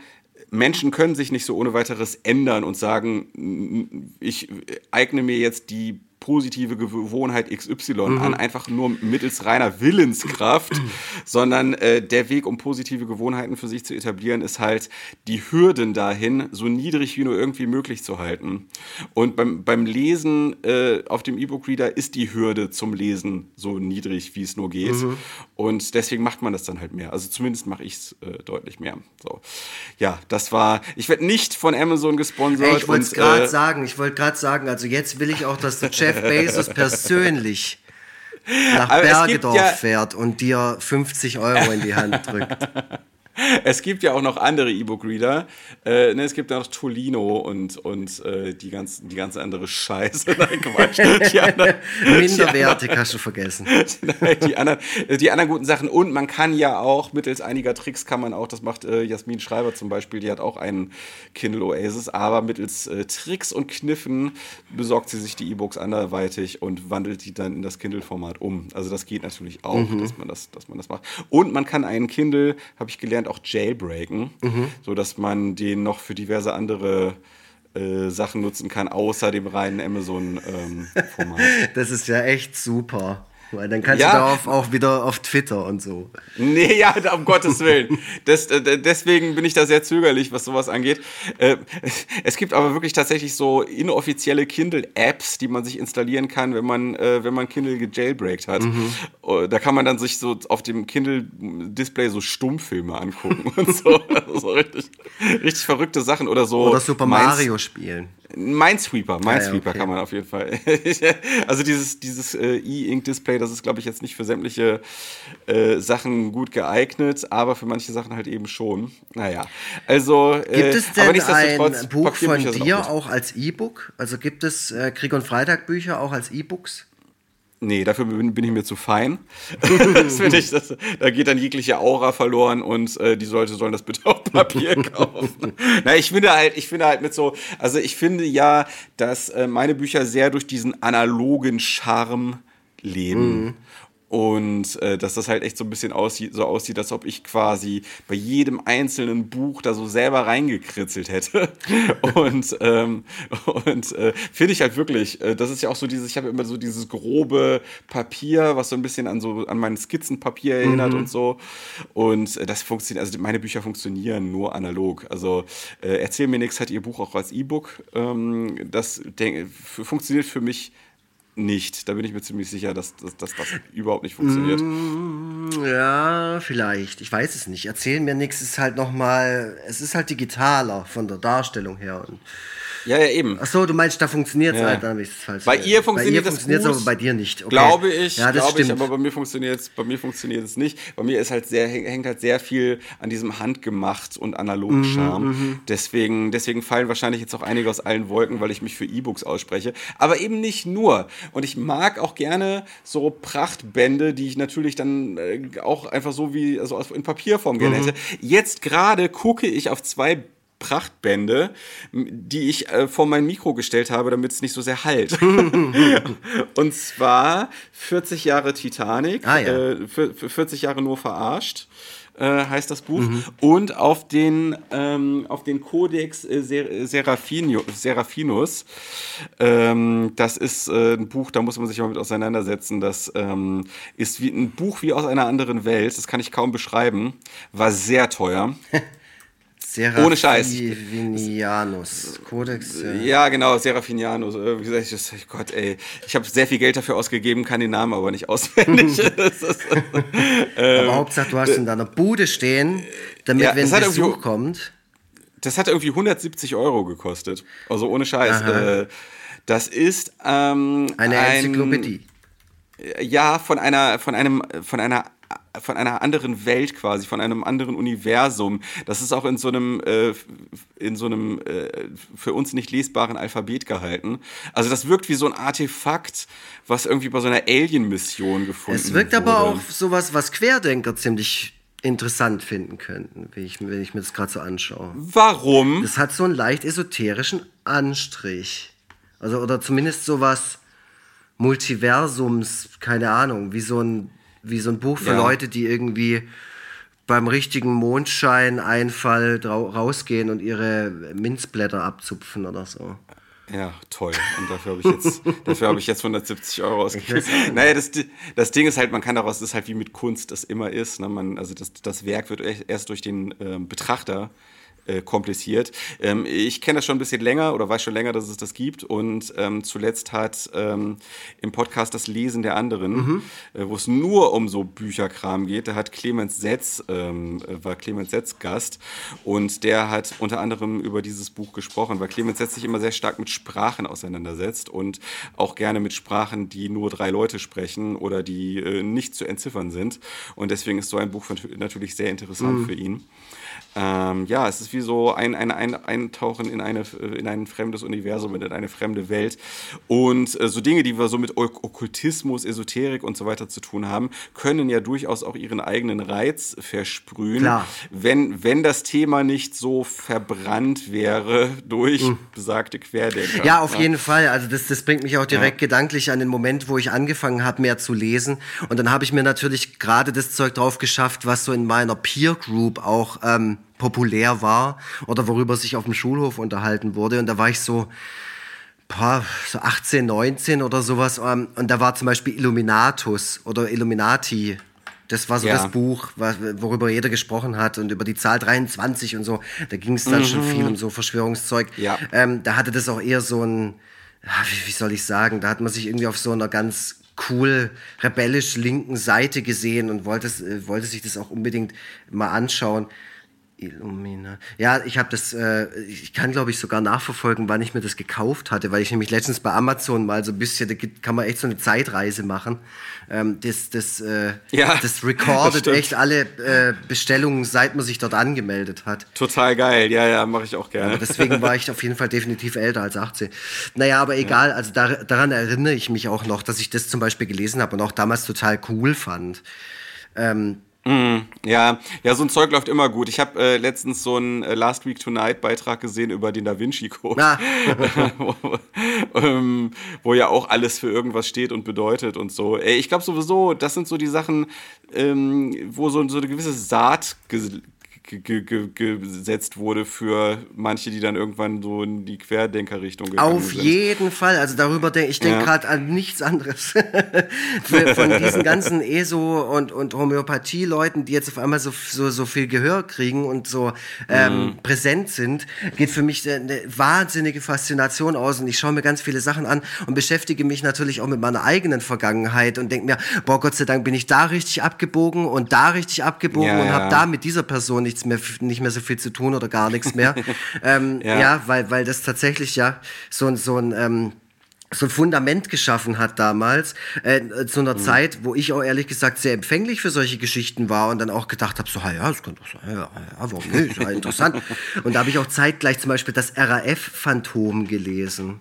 Menschen können sich nicht so ohne weiteres ändern und sagen, ich eigne mir jetzt die positive Gewohnheit XY mhm. an, einfach nur mittels reiner Willenskraft, sondern äh, der Weg, um positive Gewohnheiten für sich zu etablieren, ist halt, die Hürden dahin so niedrig wie nur irgendwie möglich zu halten. Und beim, beim Lesen äh, auf dem E-Book-Reader ist die Hürde zum Lesen so niedrig, wie es nur geht. Mhm. Und deswegen macht man das dann halt mehr. Also zumindest mache ich es äh, deutlich mehr. So. Ja, das war, ich werde nicht von Amazon gesponsert. Ey, ich wollte es gerade äh, sagen, ich wollte gerade sagen, also jetzt will ich auch, dass der Jeff Bezos persönlich nach Bergedorf ja fährt und dir 50 Euro in die Hand drückt. es gibt ja auch noch andere E-Book-Reader. Äh, ne, es gibt ja noch Tolino und, und äh, die, ganzen, die ganze andere Scheiße. Nein, Quatsch. Anderen, Minderwertig hast du vergessen. die, anderen, die anderen guten Sachen. Und man kann ja auch, mittels einiger Tricks kann man auch, das macht äh, Jasmin Schreiber zum Beispiel, die hat auch einen Kindle Oasis, aber mittels äh, Tricks und Kniffen besorgt sie sich die E-Books anderweitig und wandelt die dann in das Kindle-Format um. Also das geht natürlich auch, mhm. dass, man das, dass man das macht. Und man kann einen Kindle, habe ich gelernt, auch jailbreaken, mhm. sodass man den noch für diverse andere äh, Sachen nutzen kann, außer dem reinen Amazon-Format. Ähm, das ist ja echt super. Weil dann kannst ja. du darauf auch wieder auf Twitter und so. Nee, ja, um Gottes Willen. Das, äh, deswegen bin ich da sehr zögerlich, was sowas angeht. Äh, es gibt aber wirklich tatsächlich so inoffizielle Kindle-Apps, die man sich installieren kann, wenn man, äh, wenn man Kindle gejailbreakt hat. Mhm. Da kann man dann sich so auf dem Kindle-Display so Stummfilme angucken und so. so richtig, richtig verrückte Sachen oder so. Oder Super Mario spielen. Minesweeper, Minesweeper ja, okay. kann man auf jeden Fall. also dieses, dieses äh, E-Ink-Display, das ist, glaube ich, jetzt nicht für sämtliche äh, Sachen gut geeignet, aber für manche Sachen halt eben schon. Naja, also. Äh, gibt es denn ein Buch von dir auch, als E-Book? Also gibt es äh, Krieg und Freitag Bücher auch als E-Books? Nee, dafür bin, bin, ich mir zu fein. das ich, das, da geht dann jegliche Aura verloren und äh, die Leute sollen das bitte auf Papier kaufen. Na, ich finde halt, ich finde halt mit so, also ich finde ja, dass äh, meine Bücher sehr durch diesen analogen Charme leben. Mhm. Und äh, dass das halt echt so ein bisschen aussieht, so aussieht, als ob ich quasi bei jedem einzelnen Buch da so selber reingekritzelt hätte. und ähm, und äh, finde ich halt wirklich, äh, das ist ja auch so dieses, ich habe immer so dieses grobe Papier, was so ein bisschen an so an mein Skizzenpapier erinnert mhm. und so. Und äh, das funktioniert, also meine Bücher funktionieren nur analog. Also äh, Erzähl mir nichts hat ihr Buch auch als E-Book. Ähm, das denk, funktioniert für mich nicht. Da bin ich mir ziemlich sicher, dass, dass, dass das überhaupt nicht funktioniert. Mm, ja, vielleicht. Ich weiß es nicht. Erzählen mir nichts ist halt nochmal, es ist halt digitaler von der Darstellung her. Und ja, ja, eben. Ach so, du meinst, da funktioniert es ja. halt, dann ich falsch. Bei ihr funktioniert, es aber bei dir nicht. Okay. Glaube ich, ja, das glaube ich, aber bei mir funktioniert es, bei mir funktioniert es nicht. Bei mir ist halt sehr, hängt halt sehr viel an diesem Handgemacht und analogen Charme. Mhm, deswegen, deswegen fallen wahrscheinlich jetzt auch einige aus allen Wolken, weil ich mich für E-Books ausspreche. Aber eben nicht nur. Und ich mag auch gerne so Prachtbände, die ich natürlich dann äh, auch einfach so wie, also in Papierform gerne mhm. hätte. Jetzt gerade gucke ich auf zwei Prachtbände, die ich äh, vor mein Mikro gestellt habe, damit es nicht so sehr halt. und zwar 40 Jahre Titanic, ah, ja. äh, 40 Jahre nur verarscht. Äh, heißt das Buch. Mhm. Und auf den, ähm, auf den Codex äh, Ser Seraphinus. Ähm, das ist äh, ein Buch, da muss man sich mal mit auseinandersetzen. Das ähm, ist wie ein Buch wie aus einer anderen Welt. Das kann ich kaum beschreiben. War sehr teuer. Ohne Scheiß. Seraphinianus. Codex. Ja. ja, genau, Seraphinianus. Äh, wie gesagt, ich, Gott, ey. Ich habe sehr viel Geld dafür ausgegeben, kann den Namen aber nicht auswendig. ähm, aber Hauptsache, du hast in deiner Bude stehen, damit, ja, wenn Besuch kommt. Das hat irgendwie 170 Euro gekostet. Also ohne Scheiß. Äh, das ist ähm, eine Enzyklopädie. Ein, ja, von einer, von einem, von einer von einer anderen Welt quasi, von einem anderen Universum. Das ist auch in so einem, äh, in so einem äh, für uns nicht lesbaren Alphabet gehalten. Also das wirkt wie so ein Artefakt, was irgendwie bei so einer Alien-Mission gefunden wurde. Es wirkt wurde. aber auch sowas, was Querdenker ziemlich interessant finden könnten, wenn ich, wenn ich mir das gerade so anschaue. Warum? Das hat so einen leicht esoterischen Anstrich. Also, oder zumindest sowas Multiversums, keine Ahnung, wie so ein wie so ein Buch für ja. Leute, die irgendwie beim richtigen Mondscheineinfall rausgehen und ihre Minzblätter abzupfen oder so. Ja, toll. Und dafür habe ich jetzt, dafür habe ich jetzt 170 Euro ausgegeben. Naja, das, das Ding ist halt, man kann daraus, das ist halt wie mit Kunst das immer ist. Ne? Man, also das, das Werk wird erst durch den ähm, Betrachter äh, kompliziert. Ähm, ich kenne das schon ein bisschen länger oder weiß schon länger, dass es das gibt. Und ähm, zuletzt hat ähm, im Podcast das Lesen der anderen, mhm. äh, wo es nur um so Bücherkram geht, da hat Clemens Setz, ähm, war Clemens Setz Gast und der hat unter anderem über dieses Buch gesprochen, weil Clemens Setz sich immer sehr stark mit Sprachen auseinandersetzt und auch gerne mit Sprachen, die nur drei Leute sprechen oder die äh, nicht zu entziffern sind. Und deswegen ist so ein Buch natürlich sehr interessant mhm. für ihn. Ähm, ja, es ist wie so ein, ein, ein Eintauchen in, eine, in ein fremdes Universum, in eine fremde Welt. Und äh, so Dinge, die wir so mit Okkultismus, Esoterik und so weiter zu tun haben, können ja durchaus auch ihren eigenen Reiz versprühen, Klar. Wenn, wenn das Thema nicht so verbrannt wäre durch mhm. besagte Querdenker. Ja, auf ja. jeden Fall. Also das, das bringt mich auch direkt ja. gedanklich an den Moment, wo ich angefangen habe, mehr zu lesen. Und dann habe ich mir natürlich gerade das Zeug drauf geschafft, was so in meiner Peer Group auch ähm, populär war oder worüber sich auf dem Schulhof unterhalten wurde. Und da war ich so, boah, so 18, 19 oder sowas. Ähm, und da war zum Beispiel Illuminatus oder Illuminati. Das war so ja. das Buch, worüber jeder gesprochen hat und über die Zahl 23 und so. Da ging es dann mhm. schon viel um so Verschwörungszeug. Ja. Ähm, da hatte das auch eher so ein, wie, wie soll ich sagen, da hat man sich irgendwie auf so einer ganz cool rebellisch linken Seite gesehen und wollte, wollte sich das auch unbedingt mal anschauen. Illumina. Ja, ich habe das, äh, ich kann glaube ich sogar nachverfolgen, wann ich mir das gekauft hatte, weil ich nämlich letztens bei Amazon mal so ein bisschen, da kann man echt so eine Zeitreise machen. Ähm, das, das, äh, ja, das recordet das echt alle äh, Bestellungen, seit man sich dort angemeldet hat. Total geil, ja, ja, mache ich auch gerne. Aber deswegen war ich auf jeden Fall definitiv älter als 18. Naja, aber egal, ja. also da, daran erinnere ich mich auch noch, dass ich das zum Beispiel gelesen habe und auch damals total cool fand. Ähm, Mm, ja, ja, so ein Zeug läuft immer gut. Ich habe äh, letztens so einen äh, Last Week Tonight Beitrag gesehen über den Da Vinci Code, ah. wo, ähm, wo, ja auch alles für irgendwas steht und bedeutet und so. Ey, ich glaube sowieso, das sind so die Sachen, ähm, wo so, so eine gewisse Saat gesetzt wurde für manche, die dann irgendwann so in die Querdenkerrichtung gegangen Auf sind. Auf jeden Fall. Also darüber denke ich denke ja. gerade an nichts anderes. Von diesen ganzen ESO und, und Homöopathie-Leuten, die jetzt auf einmal so, so, so viel Gehör kriegen und so ähm, mhm. präsent sind, geht für mich eine wahnsinnige Faszination aus. Und ich schaue mir ganz viele Sachen an und beschäftige mich natürlich auch mit meiner eigenen Vergangenheit und denke mir, boah, Gott sei Dank bin ich da richtig abgebogen und da richtig abgebogen ja, und habe da mit dieser Person nichts mehr, nicht mehr so viel zu tun oder gar nichts mehr. ähm, ja. ja, weil, weil das tatsächlich ja so, so ein, ähm, so ein Fundament geschaffen hat damals, äh, zu einer mhm. Zeit, wo ich auch ehrlich gesagt sehr empfänglich für solche Geschichten war und dann auch gedacht habe, so, ja, das könnte doch sein, ja, ja, warum nicht, ja, interessant. und da habe ich auch zeitgleich zum Beispiel das RAF-Phantom gelesen.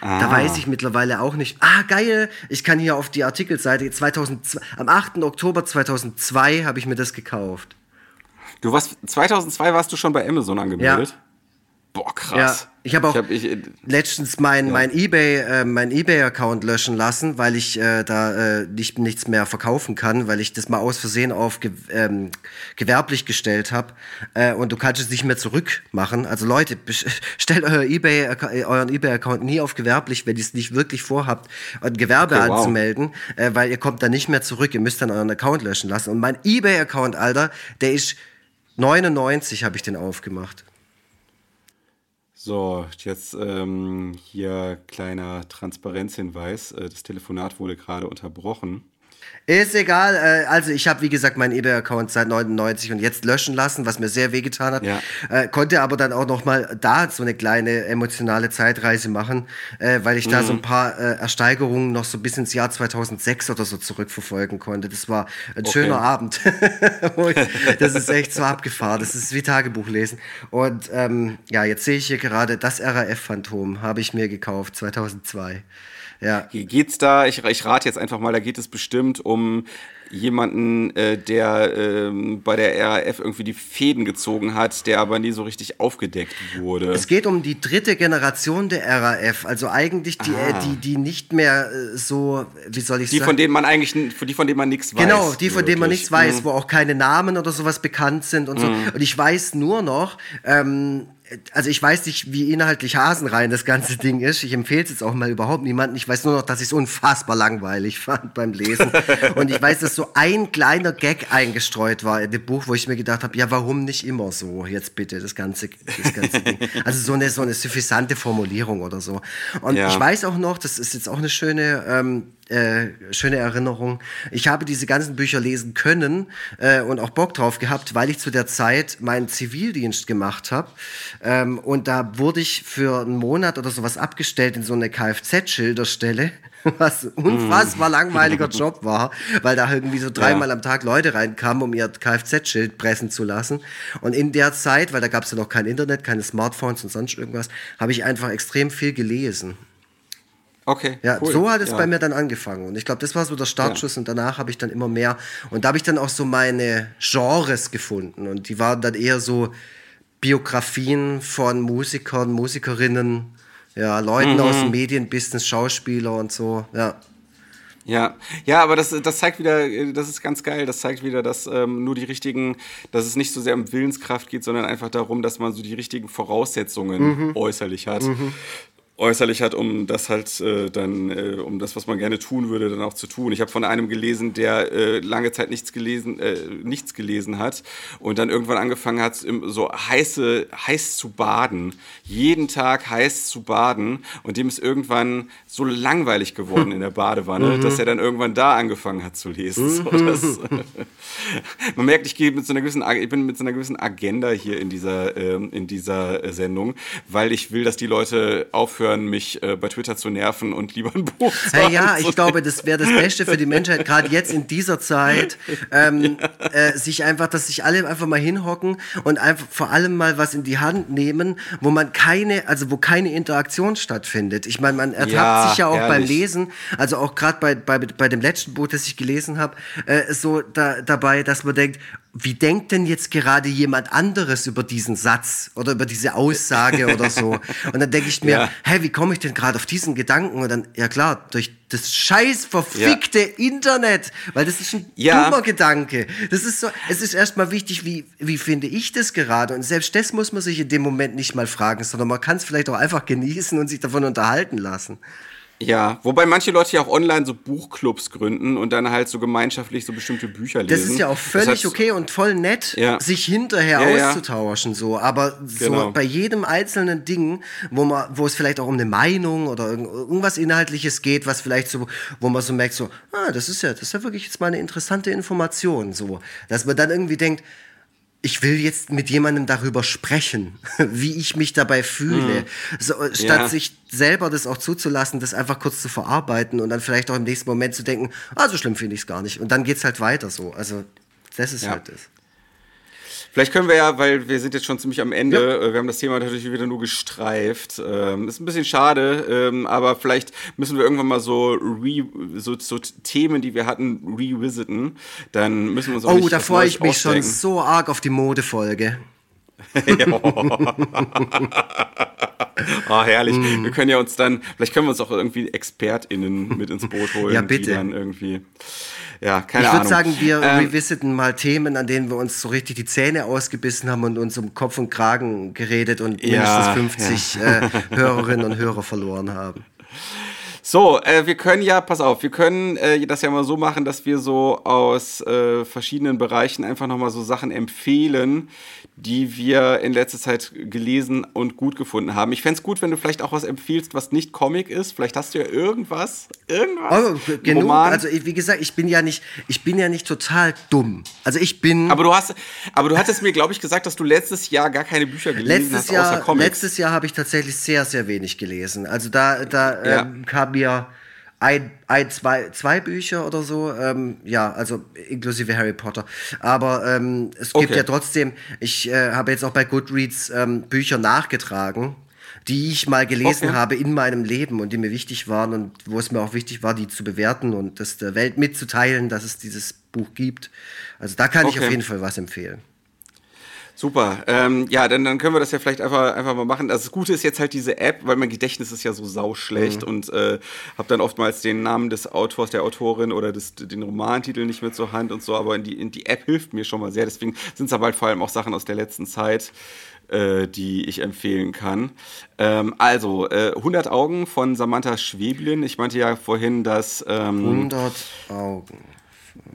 Ah. Da weiß ich mittlerweile auch nicht. Ah, geil! Ich kann hier auf die Artikelseite 2002, am 8. Oktober 2002 habe ich mir das gekauft. Du warst 2002 warst du schon bei Amazon angemeldet? Ja. Boah, krass. Ja, ich habe auch ich hab, ich, letztens mein, ja. mein eBay, äh, mein eBay-Account löschen lassen, weil ich äh, da äh, nicht, nichts mehr verkaufen kann, weil ich das mal aus Versehen auf ge ähm, gewerblich gestellt habe. Äh, und du kannst es nicht mehr zurückmachen. Also Leute, stellt euer eBay, äh, euren eBay-Account nie auf gewerblich, wenn ihr es nicht wirklich vorhabt, ein Gewerbe okay, anzumelden, wow. Äh, weil ihr kommt da nicht mehr zurück. Ihr müsst dann euren Account löschen lassen. Und mein eBay-Account, Alter, der ist 99 habe ich den aufgemacht. So, jetzt ähm, hier kleiner Transparenzhinweis. Äh, das Telefonat wurde gerade unterbrochen. Ist egal. Äh, also ich habe, wie gesagt, meinen eBay-Account seit 99 und jetzt löschen lassen, was mir sehr wehgetan hat. Ja. Äh, konnte aber dann auch noch mal da so eine kleine emotionale Zeitreise machen, äh, weil ich mhm. da so ein mhm. paar äh, Ersteigerungen noch so bis ins Jahr 2006 oder so zurückverfolgen konnte. Das war ein okay. schöner Abend. das ist echt so abgefahren. Das ist wie Tagebuch lesen. Und ähm, ja, jetzt sehe ich hier gerade das RAF-Phantom, habe ich mir gekauft, 2002. Ja. Geht's da, ich, ich rate jetzt einfach mal, da geht es bestimmt um jemanden, äh, der ähm, bei der RAF irgendwie die Fäden gezogen hat, der aber nie so richtig aufgedeckt wurde. Es geht um die dritte Generation der RAF, also eigentlich die, äh, die, die nicht mehr äh, so, wie soll ich die, sagen? Von denen man eigentlich, die von denen man nichts weiß. Genau, die von denen man nichts weiß, mhm. wo auch keine Namen oder sowas bekannt sind und so. Mhm. Und ich weiß nur noch, ähm, also ich weiß nicht, wie inhaltlich hasenrein das ganze Ding ist. Ich empfehle es jetzt auch mal überhaupt niemandem. Ich weiß nur noch, dass ich es unfassbar langweilig fand beim Lesen. Und ich weiß, dass so ein kleiner Gag eingestreut war in dem Buch, wo ich mir gedacht habe, ja, warum nicht immer so? Jetzt bitte, das ganze, das ganze Ding. Also so eine, so eine suffisante Formulierung oder so. Und ja. ich weiß auch noch, das ist jetzt auch eine schöne ähm, äh, schöne Erinnerung. Ich habe diese ganzen Bücher lesen können äh, und auch Bock drauf gehabt, weil ich zu der Zeit meinen Zivildienst gemacht habe. Ähm, und da wurde ich für einen Monat oder sowas abgestellt in so eine Kfz-Schilderstelle, was ein unfassbar langweiliger Job war, weil da irgendwie so dreimal ja. am Tag Leute reinkamen, um ihr Kfz-Schild pressen zu lassen. Und in der Zeit, weil da gab es ja noch kein Internet, keine Smartphones und sonst irgendwas, habe ich einfach extrem viel gelesen. Okay. Ja, cool. so hat es ja. bei mir dann angefangen. Und ich glaube, das war so der Startschuss ja. und danach habe ich dann immer mehr. Und da habe ich dann auch so meine Genres gefunden. Und die waren dann eher so Biografien von Musikern, Musikerinnen, ja, Leuten mhm. aus dem Medienbusiness, Schauspieler und so, ja. Ja, ja, aber das, das zeigt wieder, das ist ganz geil, das zeigt wieder, dass ähm, nur die richtigen, dass es nicht so sehr um Willenskraft geht, sondern einfach darum, dass man so die richtigen Voraussetzungen mhm. äußerlich hat. Mhm äußerlich hat, um das halt äh, dann, äh, um das, was man gerne tun würde, dann auch zu tun. Ich habe von einem gelesen, der äh, lange Zeit nichts gelesen, äh, nichts gelesen hat und dann irgendwann angefangen hat, so heiße, heiß zu baden, jeden Tag heiß zu baden und dem ist irgendwann so langweilig geworden in der Badewanne, mhm. dass er dann irgendwann da angefangen hat zu lesen. So, mhm. das, man merkt, ich gehe mit so einer gewissen, ich bin mit so einer gewissen Agenda hier in dieser, ähm, in dieser Sendung, weil ich will, dass die Leute aufhören aufhören, mich äh, bei Twitter zu nerven und lieber ein Buch zu hey, Ja, ich glaube, das wäre das Beste für die Menschheit, gerade jetzt in dieser Zeit, ähm, ja. äh, sich einfach, dass sich alle einfach mal hinhocken und einfach vor allem mal was in die Hand nehmen, wo man keine, also wo keine Interaktion stattfindet. Ich meine, man ertappt ja, sich ja auch ehrlich. beim Lesen, also auch gerade bei, bei, bei dem letzten Buch, das ich gelesen habe, äh, so da, dabei, dass man denkt, wie denkt denn jetzt gerade jemand anderes über diesen Satz oder über diese Aussage oder so? Und dann denke ich mir, ja. hä, wie komme ich denn gerade auf diesen Gedanken? Und dann, ja klar, durch das scheiß verfickte ja. Internet, weil das ist ein ja. dummer Gedanke. Das ist so, es ist erstmal wichtig, wie, wie finde ich das gerade? Und selbst das muss man sich in dem Moment nicht mal fragen, sondern man kann es vielleicht auch einfach genießen und sich davon unterhalten lassen. Ja, wobei manche Leute ja auch online so Buchclubs gründen und dann halt so gemeinschaftlich so bestimmte Bücher lesen. Das ist ja auch völlig heißt, okay und voll nett, ja. sich hinterher ja, auszutauschen so. Aber genau. so bei jedem einzelnen Ding, wo man, wo es vielleicht auch um eine Meinung oder irgendwas Inhaltliches geht, was vielleicht so, wo man so merkt so, ah, das ist ja, das ist ja wirklich jetzt mal eine interessante Information so, dass man dann irgendwie denkt, ich will jetzt mit jemandem darüber sprechen, wie ich mich dabei fühle, mhm. so, statt ja. sich selber das auch zuzulassen, das einfach kurz zu verarbeiten und dann vielleicht auch im nächsten Moment zu denken, ah, so schlimm finde ich es gar nicht. Und dann geht's halt weiter so. Also das ist ja. halt das. Vielleicht können wir ja, weil wir sind jetzt schon ziemlich am Ende, ja. Äh, wir haben das Thema natürlich wieder nur gestreift. Ähm, ist ein bisschen schade, ähm, aber vielleicht müssen wir irgendwann mal so, re, so, so Themen, die wir hatten, revisiten. Dann müssen wir uns auch Oh, da freue ich mich ausdenken. schon so arg auf die Modefolge. oh, herrlich. Mm. Wir können ja uns dann, vielleicht können wir uns auch irgendwie ExpertInnen mit ins Boot holen. ja, bitte. Die dann irgendwie ja, keine ich Ahnung. Ich würde sagen, wir ähm, revisiten mal Themen, an denen wir uns so richtig die Zähne ausgebissen haben und uns um Kopf und Kragen geredet und mindestens 50 ja. äh, Hörerinnen und Hörer verloren haben. So, äh, wir können ja, pass auf, wir können äh, das ja mal so machen, dass wir so aus äh, verschiedenen Bereichen einfach nochmal so Sachen empfehlen, die wir in letzter Zeit gelesen und gut gefunden haben. Ich fände es gut, wenn du vielleicht auch was empfiehlst, was nicht Comic ist. Vielleicht hast du ja irgendwas, irgendwas. Oh, genug. Roman. Also wie gesagt, ich bin ja nicht, ich bin ja nicht total dumm. Also ich bin. Aber du hast, aber du hattest mir, glaube ich, gesagt, dass du letztes Jahr gar keine Bücher gelesen letztes hast, Jahr, außer Comics. Letztes Jahr habe ich tatsächlich sehr, sehr wenig gelesen. Also da, da ja. ähm, kam mir ein, ein zwei, zwei Bücher oder so, ähm, ja, also inklusive Harry Potter. Aber ähm, es gibt okay. ja trotzdem, ich äh, habe jetzt auch bei Goodreads ähm, Bücher nachgetragen, die ich mal gelesen okay. habe in meinem Leben und die mir wichtig waren und wo es mir auch wichtig war, die zu bewerten und das der Welt mitzuteilen, dass es dieses Buch gibt. Also da kann okay. ich auf jeden Fall was empfehlen. Super. Ähm, ja, dann, dann können wir das ja vielleicht einfach, einfach mal machen. Also das Gute ist jetzt halt diese App, weil mein Gedächtnis ist ja so sauschlecht mhm. und äh, habe dann oftmals den Namen des Autors, der Autorin oder des, den Romantitel nicht mehr zur Hand und so, aber in die, in die App hilft mir schon mal sehr. Deswegen sind es aber halt vor allem auch Sachen aus der letzten Zeit, äh, die ich empfehlen kann. Ähm, also, äh, 100 Augen von Samantha Schweblin. Ich meinte ja vorhin, dass... Ähm, 100 Augen.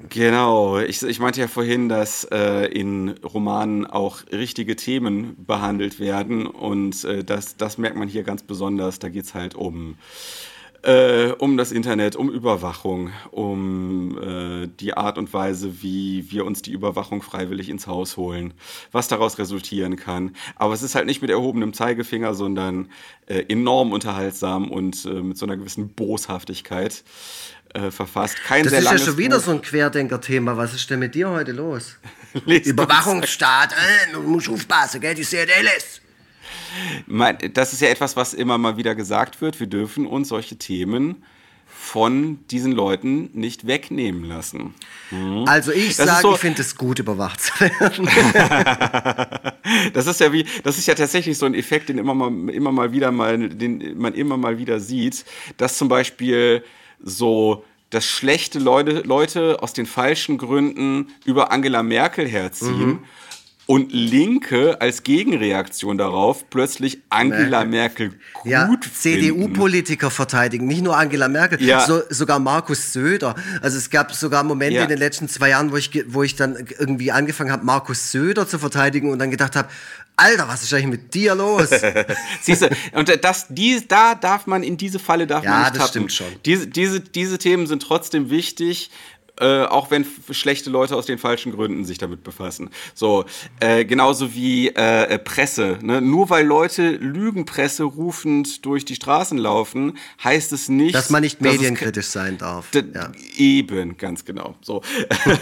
Genau, ich, ich meinte ja vorhin, dass äh, in Romanen auch richtige Themen behandelt werden und äh, das, das merkt man hier ganz besonders. Da geht es halt um, äh, um das Internet, um Überwachung, um äh, die Art und Weise, wie wir uns die Überwachung freiwillig ins Haus holen, was daraus resultieren kann. Aber es ist halt nicht mit erhobenem Zeigefinger, sondern äh, enorm unterhaltsam und äh, mit so einer gewissen Boshaftigkeit äh, verfasst. Kein das ist ja schon wieder Buch. so ein Querdenker-Thema. Was ist denn mit dir heute los? Überwachungsstaat, äh, du musst aufpassen, gell, die sehen alles. Das ist ja etwas, was immer mal wieder gesagt wird. Wir dürfen uns solche Themen von diesen Leuten nicht wegnehmen lassen. Mhm. Also ich sage, so, ich finde es gut, überwacht zu werden. das ist ja wie, das ist ja tatsächlich so ein Effekt, den immer mal, immer mal wieder mal, den man immer mal wieder sieht, dass zum Beispiel so dass schlechte Leute, Leute aus den falschen Gründen über Angela Merkel herziehen. Mhm. Und Linke als Gegenreaktion darauf plötzlich Angela Merkel, gut Ja, CDU-Politiker verteidigen, nicht nur Angela Merkel, ja. so, sogar Markus Söder. Also es gab sogar Momente ja. in den letzten zwei Jahren, wo ich, wo ich dann irgendwie angefangen habe, Markus Söder zu verteidigen und dann gedacht habe, Alter, was ist eigentlich mit dir los? Siehst du, und das, die, da darf man in diese Falle darf ja, man nicht das stimmt schon. Diese, diese, diese Themen sind trotzdem wichtig Äh, auch wenn schlechte Leute aus den falschen Gründen sich damit befassen. So, äh, genauso wie äh, Presse. Ne? Nur weil Leute Lügenpresse rufend durch die Straßen laufen, heißt es nicht, dass man nicht medienkritisch sein darf. Ja. Eben, ganz genau. So.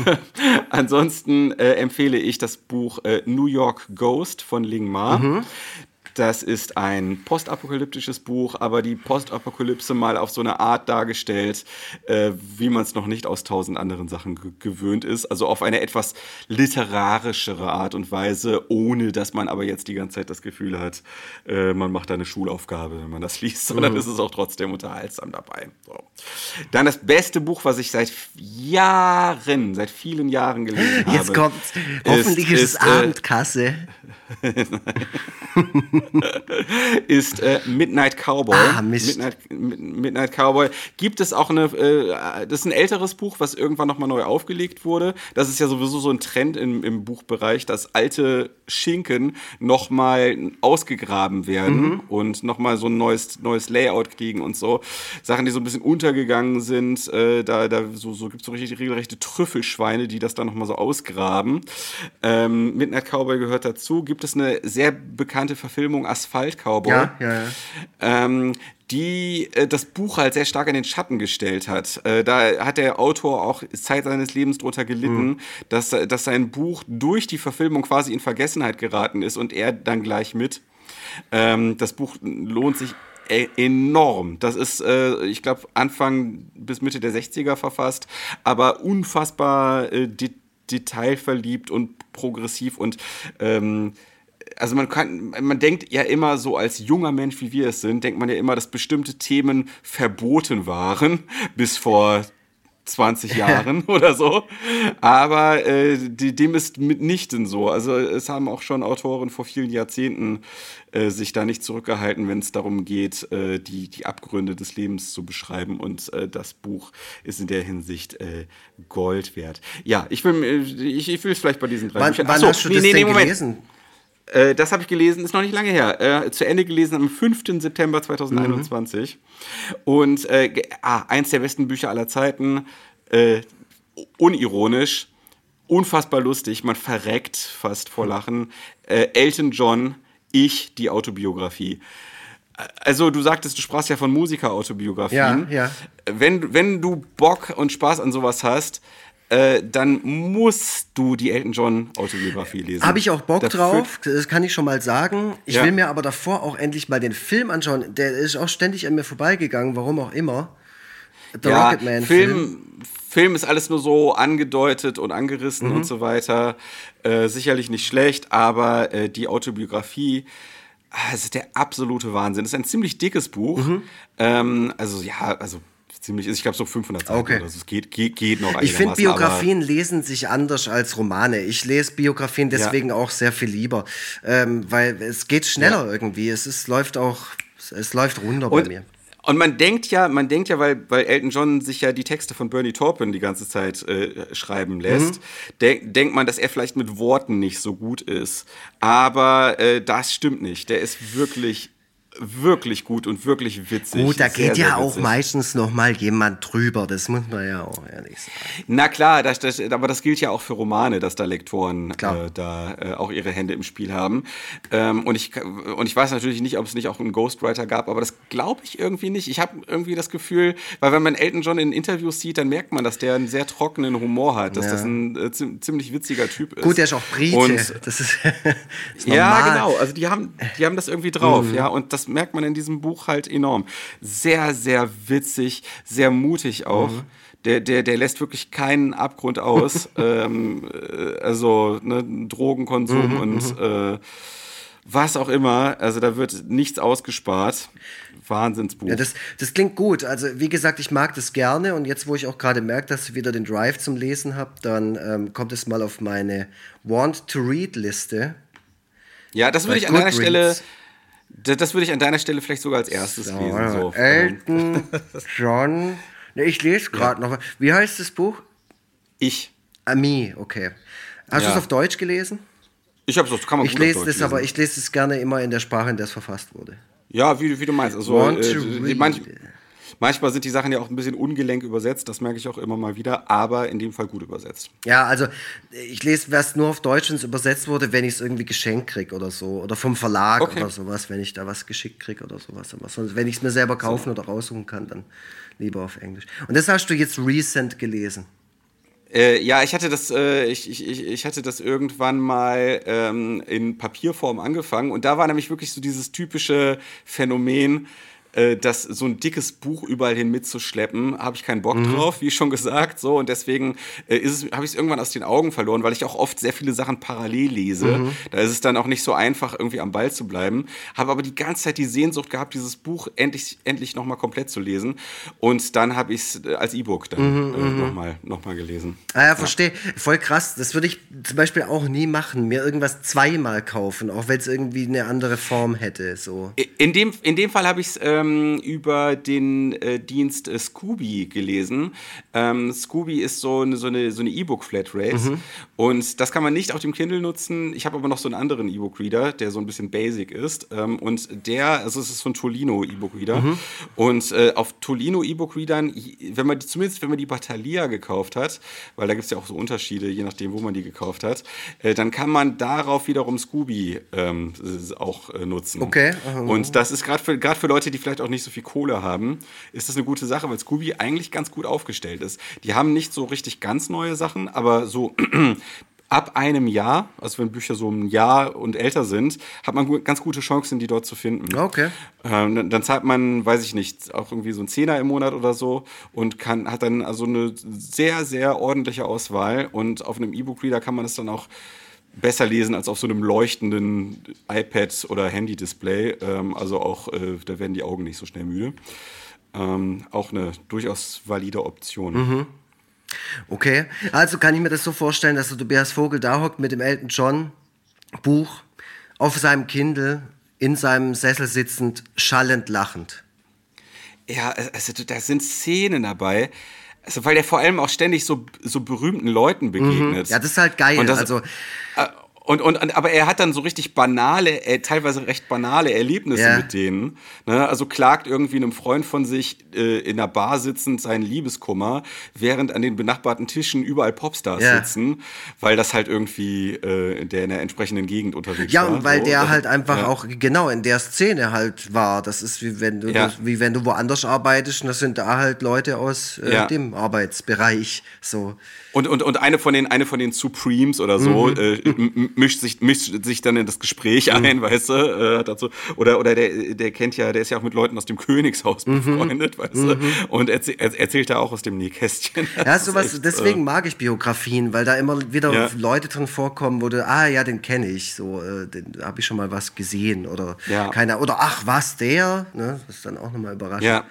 Ansonsten äh, empfehle ich das Buch äh, New York Ghost von Ling Ma. Mhm. Das ist ein postapokalyptisches Buch, aber die Postapokalypse mal auf so eine Art dargestellt, äh, wie man es noch nicht aus tausend anderen Sachen gewöhnt ist. Also auf eine etwas literarischere Art und Weise, ohne dass man aber jetzt die ganze Zeit das Gefühl hat, äh, man macht da eine Schulaufgabe, wenn man das liest, sondern mhm. ist es auch trotzdem unterhaltsam dabei. So. Dann das beste Buch, was ich seit Jahren, seit vielen Jahren gelesen habe. Jetzt kommt hoffentlich ist, ist es äh, Abendkasse. ist äh, Midnight Cowboy. Ah, Mist. Midnight, Midnight Cowboy. Gibt es auch eine, äh, das ist ein älteres Buch, was irgendwann nochmal neu aufgelegt wurde. Das ist ja sowieso so ein Trend im, im Buchbereich, dass alte Schinken nochmal ausgegraben werden mhm. und nochmal so ein neues, neues Layout kriegen und so. Sachen, die so ein bisschen untergegangen sind. Äh, da da so, so gibt es so richtig regelrechte Trüffelschweine, die das dann nochmal so ausgraben. Ähm, Midnight Cowboy gehört dazu. Gibt es eine sehr bekannte Verfilmung Asphalt Cowboy? Ja, ja, ja. Ähm, die äh, das Buch halt sehr stark in den Schatten gestellt hat. Äh, da hat der Autor auch Zeit seines Lebens drunter gelitten, mhm. dass, dass sein Buch durch die Verfilmung quasi in Vergessenheit geraten ist und er dann gleich mit. Ähm, das Buch lohnt sich e-, enorm. Das ist, äh, ich glaube, Anfang bis Mitte der 60er verfasst, aber unfassbar äh, de detailverliebt und progressiv und ähm, also man kann, man denkt ja immer so als junger Mensch, wie wir es sind, denkt man ja immer, dass bestimmte Themen verboten waren bis vor 20 Jahren oder so. Aber äh, die, dem ist mitnichten so. Also es haben auch schon Autoren vor vielen Jahrzehnten äh, sich da nicht zurückgehalten, wenn es darum geht, äh, die, die Abgründe des Lebens zu beschreiben. Und äh, das Buch ist in der Hinsicht äh, Gold wert. Ja, ich will, äh, ich, ich will es vielleicht bei diesen drei wann. Wann Achso, hast du nee, das nee, Moment. gelesen? Äh, das habe ich gelesen, ist noch nicht lange her. Äh, zu Ende gelesen am 5. September 2021. Mhm. Und äh, ah, eins der besten Bücher aller Zeiten. Äh, unironisch, unfassbar lustig, man verreckt fast vor Lachen. Äh, Elton John, ich, die Autobiografie. Also du sagtest, du sprachst ja von Musiker-Autobiografien. Ja, ja. Wenn, wenn du Bock und Spaß an sowas hast, äh, dann musst du die Elton John Autobiografie lesen. Habe ich auch Bock das drauf, das kann ich schon mal sagen. Ich ja. will mir aber davor auch endlich mal den Film anschauen. Der ist auch ständig an mir vorbeigegangen, warum auch immer. The ja, Rocketman Film, Film. Film ist alles nur so angedeutet und angerissen mhm. und so weiter. Äh, sicherlich nicht schlecht, aber äh, die Autobiografie, ah, ist der absolute Wahnsinn. Es ist ein ziemlich dickes Buch. Mhm. Ähm, also ja, also ziemlich ist. Ich glaube so 500 Seiten okay. oder so. Es geht, geht, geht noch Ich finde, Biografien lesen sich anders als Romane. Ich lese Biografien deswegen ja. auch sehr viel lieber, ähm, weil es geht schneller ja. irgendwie. Es ist, läuft auch, es läuft runter Und bei mir. Und man denkt ja, man denkt ja, weil, weil Elton John sich ja die Texte von Bernie Taupin die ganze Zeit äh, schreiben lässt, mhm. denk, denkt man, dass er vielleicht mit Worten nicht so gut ist. Aber äh, das stimmt nicht. Der ist wirklich wirklich gut und wirklich witzig. Gut, da geht sehr, ja auch meistens noch mal jemand drüber, das muss man ja auch ehrlich sagen. Na klar, das, das, aber das gilt ja auch für Romane, dass da Lektoren äh, da äh, auch ihre Hände im Spiel haben. Ähm, und, ich, und ich weiß natürlich nicht, ob es nicht auch einen Ghostwriter gab, aber das glaube ich irgendwie nicht. Ich habe irgendwie das Gefühl, weil wenn man Elton John in Interviews sieht, dann merkt man, dass der einen sehr trockenen Humor hat, dass ja. das ein äh, ziemlich witziger Typ ist. Gut, der ist auch Brite. Und, das ist, ist ja, genau. Also die haben, die haben das irgendwie drauf, mhm. ja. Und das merkt man in diesem Buch halt enorm. Sehr, sehr witzig, sehr mutig auch. Mhm. Der, der, der lässt wirklich keinen Abgrund aus. ähm, äh, also ne, Drogenkonsum mhm, und mhm. äh, was auch immer. Also da wird nichts ausgespart. Wahnsinnsbuch. Ja, das, das klingt gut. Also, wie gesagt, ich mag das gerne. Und jetzt, wo ich auch gerade merke, dass ich wieder den Drive zum Lesen habe, dann ähm, kommt es mal auf meine Want-to-Read-Liste. Ja, das würde ich an deiner Stelle das, das, würde ich an deiner Stelle vielleicht sogar als erstes so, lesen. So. Elton John. Ne, ich lese gerade ja. noch. Wie heißt das Buch? Ich. Ami, okay. Hast ja. du es auf Deutsch gelesen? Ich habe es, kann man Ich lese es, aber ich lese es gerne immer in der Sprache, in der es verfasst wurde. Ja, wie, wie du meinst. Also, äh, manch, Manchmal sind die Sachen ja auch ein bisschen ungelenk übersetzt, das merke ich auch immer mal wieder, aber in dem Fall gut übersetzt. Ja, also ich lese was nur auf Deutsch, es übersetzt wurde, wenn ich es irgendwie geschenkt kriege oder so. Oder vom Verlag okay. oder sowas, wenn ich da was geschickt kriege oder sowas. Aber sonst, wenn ich es mir selber kaufen so. oder raussuchen kann, dann lieber auf Englisch. Und das hast du jetzt recent gelesen. Äh, ja, ich hatte das, äh, ich, ich, ich hatte das irgendwann mal ähm, in Papierform angefangen und da war nämlich wirklich so dieses typische Phänomen, äh, das so ein dickes Buch überall hin mitzuschleppen, habe ich keinen Bock mhm. drauf, wie schon gesagt, so und deswegen äh, habe ich es irgendwann aus den Augen verloren, weil ich auch oft sehr viele Sachen parallel lese. Mhm. Da ist es dann auch nicht so einfach irgendwie am Ball zu bleiben. Habe aber die ganze Zeit die Sehnsucht gehabt, dieses Buch endlich endlich noch mal komplett zu lesen und dann habe ich es äh, als E-Book dann mhm, äh, mhm. noch mal noch mal gelesen. Ah ja, verstehe. Ja. Voll krass. Das würde ich zum Beispiel auch nie machen, mir irgendwas zweimal kaufen, auch wenn es irgendwie eine andere Form hätte. So. In dem in dem Fall habe ich es äh, ähm, über den äh, Dienst äh, Scooby gelesen. Ähm, Scooby ist so eine so eine so eine E-Book-Flatrate mhm. und das kann man nicht auf dem Kindle nutzen. Ich habe aber noch so einen anderen E-Book-Reader, der so ein bisschen basic ist ähm, und der, also es ist so ein Tolino E-Book-Reader mhm. und äh, auf Tolino E-Book-Readern, wenn man die, zumindest wenn man die Batalia gekauft hat, weil da gibt es ja auch so Unterschiede, je nachdem, wo man die gekauft hat, äh, dann kann man darauf wiederum Scooby ähm, auch äh, nutzen. Okay. Und das ist gerade für, für Leute, die vielleicht vielleicht auch nicht so viel Kohle haben, ist das eine gute Sache, weil Scooby eigentlich ganz gut aufgestellt ist. Die haben nicht so richtig ganz neue Sachen, aber so ab einem Jahr, also wenn Bücher so ein Jahr und älter sind, hat man ganz gute Chancen, die dort zu finden. Okay. Ähm, dann zahlt man, weiß ich nicht, auch irgendwie so ein Zehner im Monat oder so und kann, hat dann also eine sehr, sehr ordentliche Auswahl. Und auf einem E-Book-Reader kann man es dann auch besser lesen als auf so einem leuchtenden iPad oder Handy-Display. Ähm, also auch, äh, da werden die Augen nicht so schnell müde. Ähm, auch eine durchaus valide Option. Mhm. Okay, also kann ich mir das so vorstellen, dass der Tobias Vogel da hockt mit dem Elton John Buch auf seinem Kindle in seinem Sessel sitzend, schallend lachend. Ja, also da sind Szenen dabei. Also, weil der vor allem auch ständig so, so berühmten Leuten begegnet. Mhm. Ja, das ist halt geil. Das, also, äh, und, und, aber er hat dann so richtig banale, äh, teilweise recht banale Erlebnisse yeah. mit denen. Ne? Also klagt irgendwie einem Freund von sich äh, in einer Bar sitzend seinen Liebeskummer, während an den benachbarten Tischen überall Popstars yeah. sitzen, weil das halt irgendwie äh, der in der entsprechenden Gegend unterwegs ja, war. Ja, und weil so. der halt einfach ja. auch genau in der Szene halt war. Das ist wie wenn du, ja. das, wie wenn du woanders arbeitest und das sind da halt Leute aus äh, ja. dem Arbeitsbereich. So. Und, und, und eine von den, eine von den Supremes oder so mhm. äh, mischt, sich, mischt sich dann in das Gespräch mhm. ein, weißt du? Äh, dazu. Oder, oder der, der kennt ja, der ist ja auch mit Leuten aus dem Königshaus mhm. befreundet, weißt du? Mhm. Und erzäh erzählt da auch aus dem Nähkästchen. Ja, sowas, echt, deswegen äh, mag ich Biografien, weil da immer wieder ja. Leute drin vorkommen, wo du, ah ja, den kenne ich, so, äh, den habe ich schon mal was gesehen oder ja. keiner, oder ach, was, der? Ne? Das ist dann auch nochmal überraschend. Ja.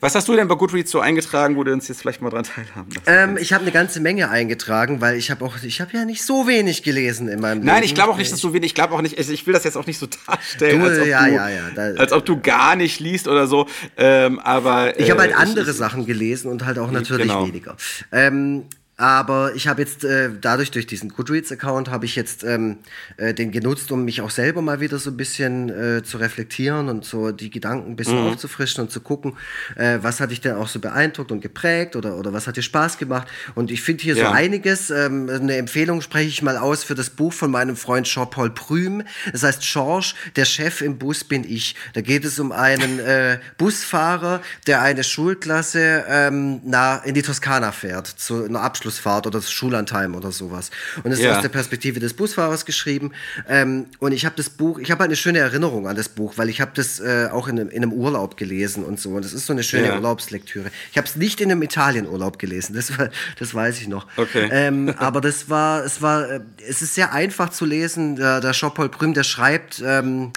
Was hast du denn bei Goodreads so eingetragen, wo du uns jetzt vielleicht mal dran teilhaben ähm, Ich habe eine ganze Menge eingetragen, weil ich habe auch, ich habe ja nicht so wenig gelesen in meinem Nein, Leben. Nein, ich glaube auch nicht, dass du wenig, ich glaube auch nicht, also ich will das jetzt auch nicht so darstellen, du, als, ob ja, du, ja, ja, da, als ob du gar nicht liest oder so, ähm, aber... Ich habe halt äh, andere ich, Sachen gelesen und halt auch natürlich genau. weniger. Ähm, aber ich habe jetzt äh, dadurch, durch diesen Goodreads-Account, habe ich jetzt ähm, äh, den genutzt, um mich auch selber mal wieder so ein bisschen äh, zu reflektieren und so die Gedanken ein bisschen mhm. aufzufrischen und zu gucken, äh, was hat dich denn auch so beeindruckt und geprägt oder, oder was hat dir Spaß gemacht. Und ich finde hier ja. so einiges. Ähm, eine Empfehlung spreche ich mal aus für das Buch von meinem Freund Jean-Paul Prüm. Das heißt Georges, der Chef im Bus bin ich. Da geht es um einen äh, Busfahrer, der eine Schulklasse ähm, na, in die Toskana fährt, zu einer Abschluss Abschlussfahrt oder das Schullandheim oder sowas. Und es ja. ist aus der Perspektive des Busfahrers geschrieben. Ähm, und ich habe das Buch, ich habe halt eine schöne Erinnerung an das Buch, weil ich habe das äh, auch in einem, in einem, Urlaub gelesen und so. Und es ist so eine schöne ja. Urlaubslektüre. Ich habe es nicht in einem Italienurlaub gelesen, das, war, das weiß ich noch. Okay. Ähm, aber das war, es war, äh, es ist sehr einfach zu lesen. Der, der Jean-Paul Prüm, der schreibt, ähm,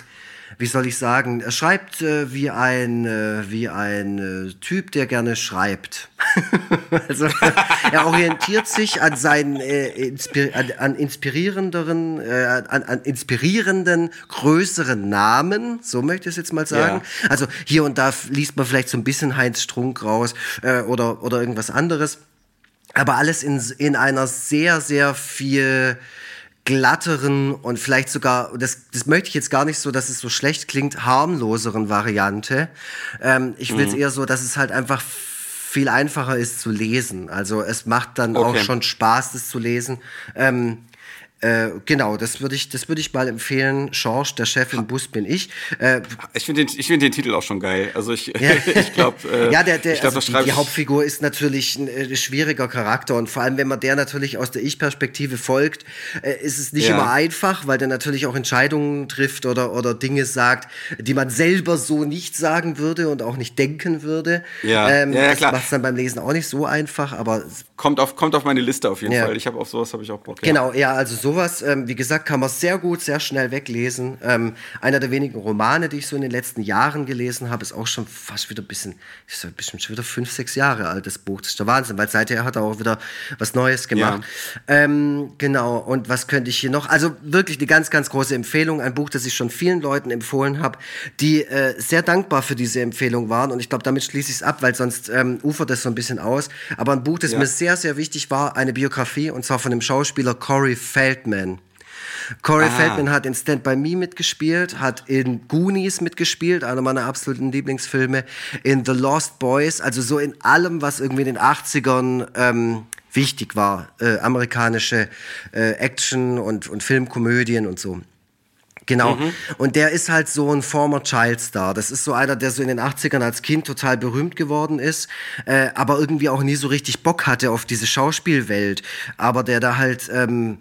wie soll ich sagen, er schreibt äh, wie ein, äh, wie ein äh, Typ, der gerne schreibt. also er orientiert sich an seinen äh, inspir an, an inspirierenderen, äh, an, an inspirierenden, größeren Namen, so möchte ich es jetzt mal sagen. Ja. Also hier und da liest man vielleicht so ein bisschen Heinz Strunk raus äh, oder, oder irgendwas anderes. Aber alles in, in einer sehr, sehr viel glatteren und vielleicht sogar, das, das möchte ich jetzt gar nicht so, dass es so schlecht klingt, harmloseren Variante. Ähm, ich will es mhm. eher so, dass es halt einfach viel einfacher ist zu lesen. Also es macht dann okay. auch schon Spaß, das zu lesen. Ähm, äh, genau, das würde ich, das würde ich mal empfehlen. George, der Chef im Bus bin ich. Äh, ich finde den, ich finde den Titel auch schon geil. Also ich, ja. ich glaube, äh, ja, der, der, glaub, also die, die Hauptfigur ist natürlich ein äh, schwieriger Charakter und vor allem, wenn man der natürlich aus der Ich-Perspektive folgt, äh, ist es nicht ja. immer einfach, weil der natürlich auch Entscheidungen trifft oder oder Dinge sagt, die man selber so nicht sagen würde und auch nicht denken würde. Ja, ähm, ja, ja klar. Das macht es dann beim Lesen auch nicht so einfach, aber kommt auf kommt auf meine Liste auf jeden Fall. Ich habe auf sowas habe ich auch Bock. Genau, ja, also so sowas, ähm, wie gesagt, kann man sehr gut, sehr schnell weglesen. Ähm, einer der wenigen Romane, die ich so in den letzten Jahren gelesen habe, ist auch schon fast wieder ein bisschen, ist bestimmt schon wieder fünf, sechs Jahre alt, das Buch. Das ist der Wahnsinn, weil seither hat er auch wieder was Neues gemacht. Ja. Ähm, genau, und was könnte ich hier noch? Also wirklich eine ganz, ganz große Empfehlung. Ein Buch, das ich schon vielen Leuten empfohlen habe, die äh, sehr dankbar für diese Empfehlung waren. Und ich glaube, damit schließe ich es ab, weil sonst ähm, ufert das so ein bisschen aus. Aber ein Buch, das ja. mir sehr, sehr wichtig war, eine Biografie, und zwar von dem Schauspieler Corey Feldman. Feldman. Corey ah. Feldman hat in Stand By Me mitgespielt, hat in Goonies mitgespielt, einer meiner absoluten Lieblingsfilme, in The Lost Boys, also so in allem, was irgendwie in den 80ern ähm, wichtig war. Äh, amerikanische äh, Action- und, und Filmkomödien und so. Genau. Mhm. Und der ist halt so ein former Childstar. Das ist so einer, der so in den 80ern als Kind total berühmt geworden ist, äh, aber irgendwie auch nie so richtig Bock hatte auf diese Schauspielwelt. Aber der da halt ähm,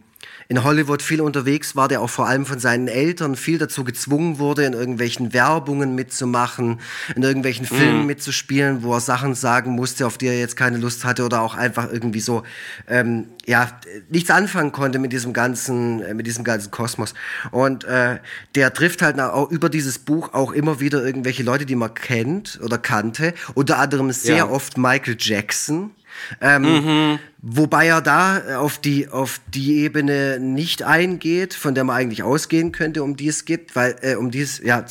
in Hollywood viel unterwegs war, der auch vor allem von seinen Eltern viel dazu gezwungen wurde, in irgendwelchen Werbungen mitzumachen, in irgendwelchen mhm. Filmen mitzuspielen, wo er Sachen sagen musste, auf die er jetzt keine Lust hatte oder auch einfach irgendwie so, ähm, ja, nichts anfangen konnte mit diesem ganzen, äh, mit diesem ganzen Kosmos. Und äh, der trifft halt auch über dieses Buch auch immer wieder irgendwelche Leute, die man kennt oder kannte, unter anderem sehr ja. oft Michael Jackson. Ähm, mhm. Wobei er da auf die, auf die Ebene nicht eingeht, von der man eigentlich ausgehen könnte, um die es geht, weil, äh, um die es, ja,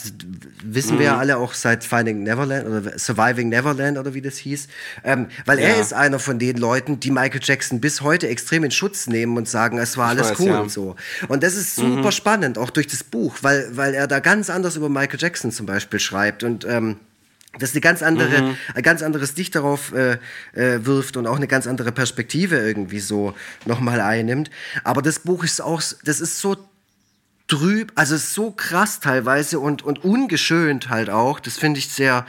wissen mhm. wir ja mhm. alle auch seit Finding Neverland oder Surviving Neverland oder wie das hieß, ähm, weil ja. er ist einer von den Leuten, die Michael Jackson bis heute extrem in Schutz nehmen und sagen, es war alles weiß, cool ja. und so. Und das ist super mhm. spannend, auch durch das Buch, weil, weil er da ganz anders über Michael Jackson zum Beispiel schreibt und, ähm, das eine ganz andere, mhm. ein ganz anderes Licht darauf äh, äh, wirft und auch eine ganz andere Perspektive irgendwie so nochmal einnimmt. Aber das Buch ist auch, das ist so trüb, also so krass teilweise und, und ungeschönt halt auch. Das finde ich sehr,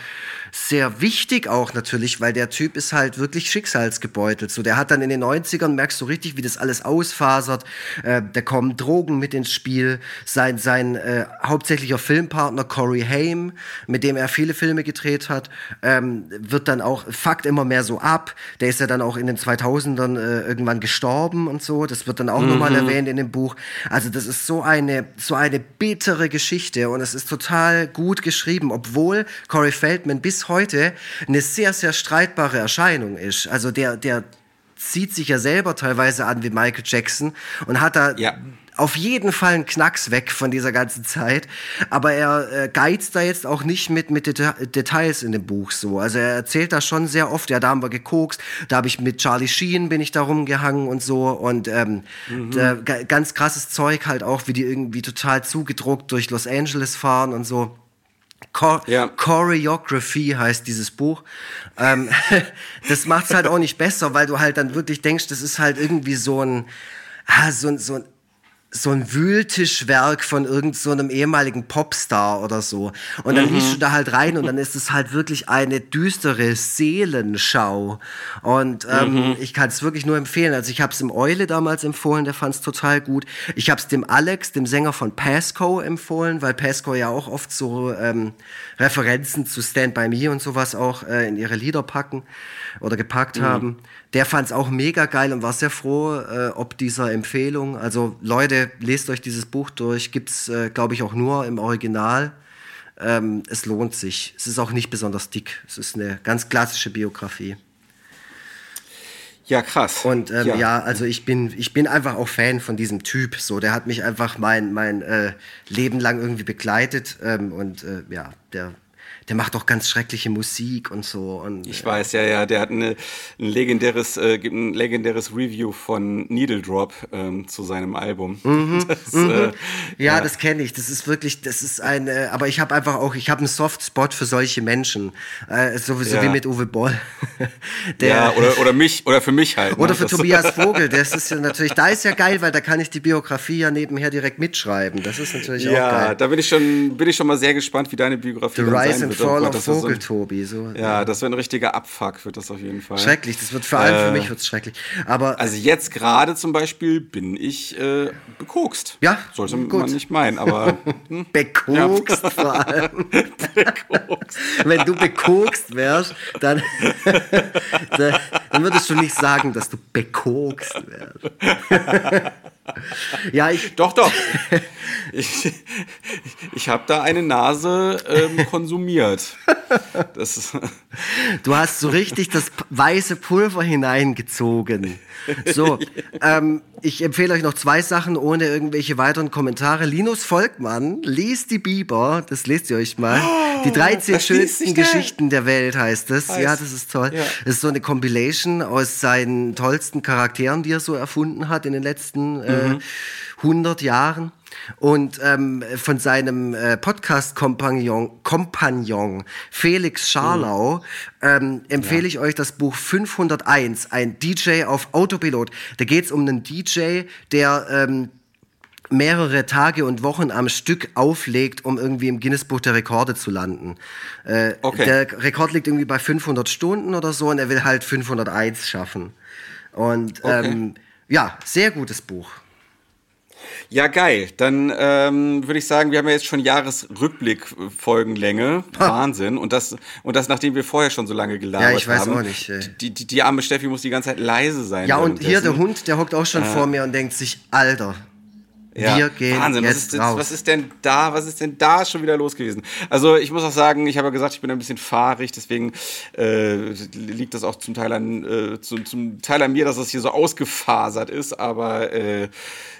sehr wichtig auch natürlich, weil der Typ ist halt wirklich schicksalsgebeutelt. So, der hat dann in den 90ern, merkst du richtig, wie das alles ausfasert. Äh, da kommen Drogen mit ins Spiel. Sein, sein äh, hauptsächlicher Filmpartner Corey Haim, mit dem er viele Filme gedreht hat, ähm, wird dann auch, fuckt immer mehr so ab. Der ist ja dann auch in den 2000ern äh, irgendwann gestorben und so. Das wird dann auch mhm. nochmal erwähnt in dem Buch. Also das ist so eine, so eine bittere Geschichte und es ist total gut geschrieben, obwohl Corey Feldman bis heute eine sehr, sehr streitbare Erscheinung ist. Also der, der zieht sich ja selber teilweise an wie Michael Jackson und hat da ja. auf jeden Fall einen Knacks weg von dieser ganzen Zeit. Aber er äh, geizt da jetzt auch nicht mit, mit Deta Details in dem Buch so. Also er erzählt da schon sehr oft, ja, da haben wir gekokst, da habe ich mit Charlie Sheen bin ich da rumgehangen und so. Und ähm, mhm. da, ganz krasses Zeug halt auch, wie die irgendwie total zugedruckt durch Los Angeles fahren und so. Chor ja. Choreography heißt dieses Buch. Ähm, das macht es halt auch nicht besser, weil du halt dann wirklich denkst, das ist halt irgendwie so ein, ah, so, so ein so ein Wühltischwerk von irgendeinem so ehemaligen Popstar oder so. Und dann mhm. liest du da halt rein und dann ist es halt wirklich eine düstere Seelenschau. Und ähm, mhm. ich kann es wirklich nur empfehlen. Also ich habe es im Eule damals empfohlen, der fand es total gut. Ich habe es dem Alex, dem Sänger von Pasco, empfohlen, weil Pasco ja auch oft so ähm, Referenzen zu Stand By Me und sowas auch äh, in ihre Lieder packen oder gepackt mhm. haben. Der fand es auch mega geil und war sehr froh äh, ob dieser Empfehlung. Also Leute, lest euch dieses Buch durch. Gibt es, äh, glaube ich, auch nur im Original. Ähm, es lohnt sich. Es ist auch nicht besonders dick. Es ist eine ganz klassische Biografie. Ja, krass. Und ähm, ja. ja. also ich bin, ich bin einfach auch Fan von diesem Typ. So, der hat mich einfach mein, mein äh, Leben lang irgendwie begleitet. Ähm, und äh, ja, der der macht auch ganz schreckliche Musik und so. Und, ich weiß, ja, ja, der hat eine, ein legendäres, äh, ein legendäres Review von Needle Drop ähm, zu seinem Album. Mhm, das, mhm. Äh, ja, ja, das kenne ich. Das ist wirklich, das ist ein, äh, aber ich habe einfach auch, ich habe einen Softspot für solche Menschen. Äh, sowieso ja. wie mit Uwe Boll. der, ja, oder, oder mich, oder für mich halt. Ne? Oder für das Tobias Vogel. Das ist ja natürlich, da ist ja geil, weil da kann ich die Biografie ja nebenher direkt mitschreiben. Das ist natürlich ja, auch geil. Ja, da bin ich schon, bin ich schon mal sehr gespannt, wie deine Biografie The Rise and wird. Fall oh Vogel, so Tobi. So, ja, das wird ein richtiger Abfuck, wird das auf jeden Fall. Schrecklich, das wird vor allem äh, für mich wird's schrecklich. Aber also jetzt gerade zum Beispiel bin ich äh, bekokst. Ja, sollte gut. man nicht meinen, aber hm? bekokst ja. vor allem. bekokst. Wenn du bekokst wärst, dann, dann würdest du nicht sagen, dass du bekokst wärst. Ja, ich. Doch, doch. ich ich habe da eine Nase ähm, konsumiert. Das du hast so richtig das weiße Pulver hineingezogen. So, ähm, ich empfehle euch noch zwei Sachen ohne irgendwelche weiteren Kommentare. Linus Volkmann liest die Biber, das lest ihr euch mal. Oh, die 13 schönsten Geschichten der Welt heißt es. Ja, das ist toll. Ja. Das ist so eine Compilation aus seinen tollsten Charakteren, die er so erfunden hat in den letzten äh, mhm. 100 Jahren. Und ähm, von seinem äh, Podcast-Kompagnon Kompagnon Felix Scharlau mhm. ähm, empfehle ja. ich euch das Buch 501, ein DJ auf Autopilot. Da geht es um einen DJ, der ähm, mehrere Tage und Wochen am Stück auflegt, um irgendwie im Guinness-Buch der Rekorde zu landen. Äh, okay. Der Rekord liegt irgendwie bei 500 Stunden oder so und er will halt 501 schaffen. Und okay. ähm, ja, sehr gutes Buch. Ja, geil. Dann ähm, würde ich sagen, wir haben ja jetzt schon Jahresrückblick-Folgenlänge. Wahnsinn. Und das, und das, nachdem wir vorher schon so lange gelabert haben. Ja, ich weiß haben. auch nicht. Ey. Die, die, die arme Steffi muss die ganze Zeit leise sein. Ja, und hier der Hund, der hockt auch schon äh. vor mir und denkt sich, Alter, ja, wir gehen Wahnsinn, jetzt was ist, raus. was ist denn da, was ist denn da schon wieder los gewesen? Also ich muss auch sagen, ich habe ja gesagt, ich bin ein bisschen fahrig, deswegen äh, liegt das auch zum Teil an äh, zum, zum Teil an mir, dass das hier so ausgefasert ist, aber äh,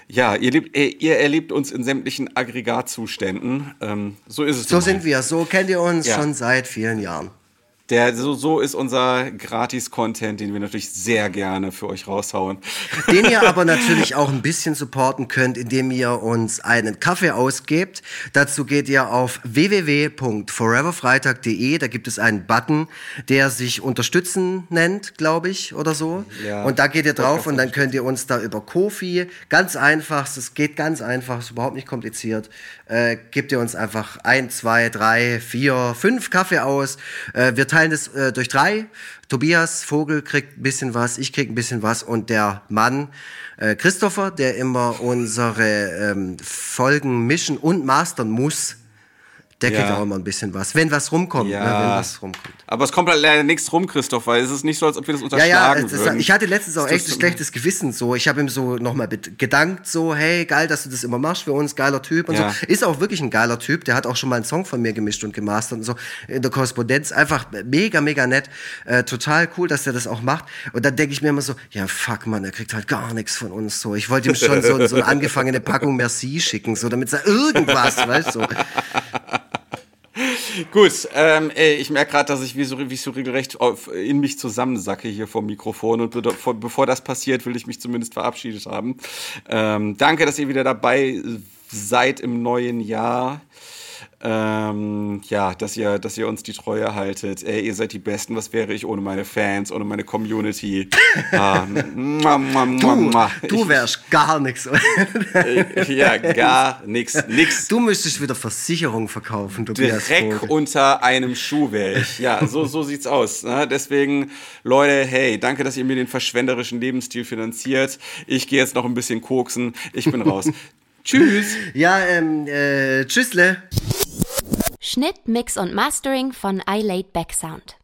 ja, ihr, lebt, äh, ihr, erlebt uns in sämtlichen Aggregatzuständen. Ähm, so ist es. So sind wir, so kennt ihr uns ja. schon seit vielen Jahren. Der, so, so ist unser Gratis-Content, den wir natürlich sehr gerne für euch raushauen. Den ihr aber natürlich auch ein bisschen supporten könnt, indem ihr uns einen Kaffee ausgebt. Dazu geht ihr auf www.foreverfreitag.de. Da gibt es einen Button, der sich Unterstützen nennt, glaube ich, oder so. Ja, und da geht ihr drauf und dann könnt ihr uns da über Kofi, ganz einfach, es geht ganz einfach, ist überhaupt nicht kompliziert, äh, gebt ihr uns einfach ein, zwei, drei, vier, fünf Kaffee aus. Äh, wir teilen teilen es äh, durch drei. Tobias Vogel kriegt ein bisschen was, ich krieg ein bisschen was und der Mann äh, Christopher, der immer unsere ähm, Folgen mischen und mastern muss, der kriegt ja. auch immer ein bisschen was. Wenn was rumkommt, ja. ne, wenn was rumkommt. Aber es kommt halt leider nichts rum, Christoph, weil es ist nicht so, als ob wir das unterschlagen ja, ja, würden. Ist, ich hatte letztens auch echt ein schlechtes Gewissen so. Ich habe ihm so nochmal gedankt, so, hey, geil, dass du das immer machst für uns, geiler Typ und ja. so. Ist auch wirklich ein geiler Typ. Der hat auch schon mal einen Song von mir gemischt und gemastert und so. In der Korrespondenz. Einfach mega, mega nett. Äh, total cool, dass der das auch macht. Und dann denke ich mir immer so, ja, fuck, man, er kriegt halt gar nichts von uns so. Ich wollte ihm schon so, so eine angefangene Packung Merci schicken, so, damit er irgendwas, weißt du. So. Gut, ähm, ey, ich merke gerade, dass ich wie so, wie so regelrecht auf, in mich zusammensacke hier vor Mikrofon. Und bevor, bevor das passiert, will ich mich zumindest verabschiedet haben. Ähm, danke, dass ihr wieder dabei seid im neuen Jahr. Ähm, ja, dass ihr, dass ihr uns die Treue haltet. Ey, ihr seid die Besten. Was wäre ich ohne meine Fans, ohne meine Community? ah, mua, mua, mua, du, du wärst gar nichts. ja, gar nichts. Nix. Du müsstest wieder Versicherung verkaufen. Du Dreck unter einem Schuh wäre ich. Ja, so, so sieht's aus. Ne? Deswegen, Leute, hey, danke, dass ihr mir den verschwenderischen Lebensstil finanziert. Ich gehe jetzt noch ein bisschen koksen. Ich bin raus. Tschüss. Ja, ähm, äh, tschüssle. Schnitt, Mix und Mastering von iLaid Back Sound.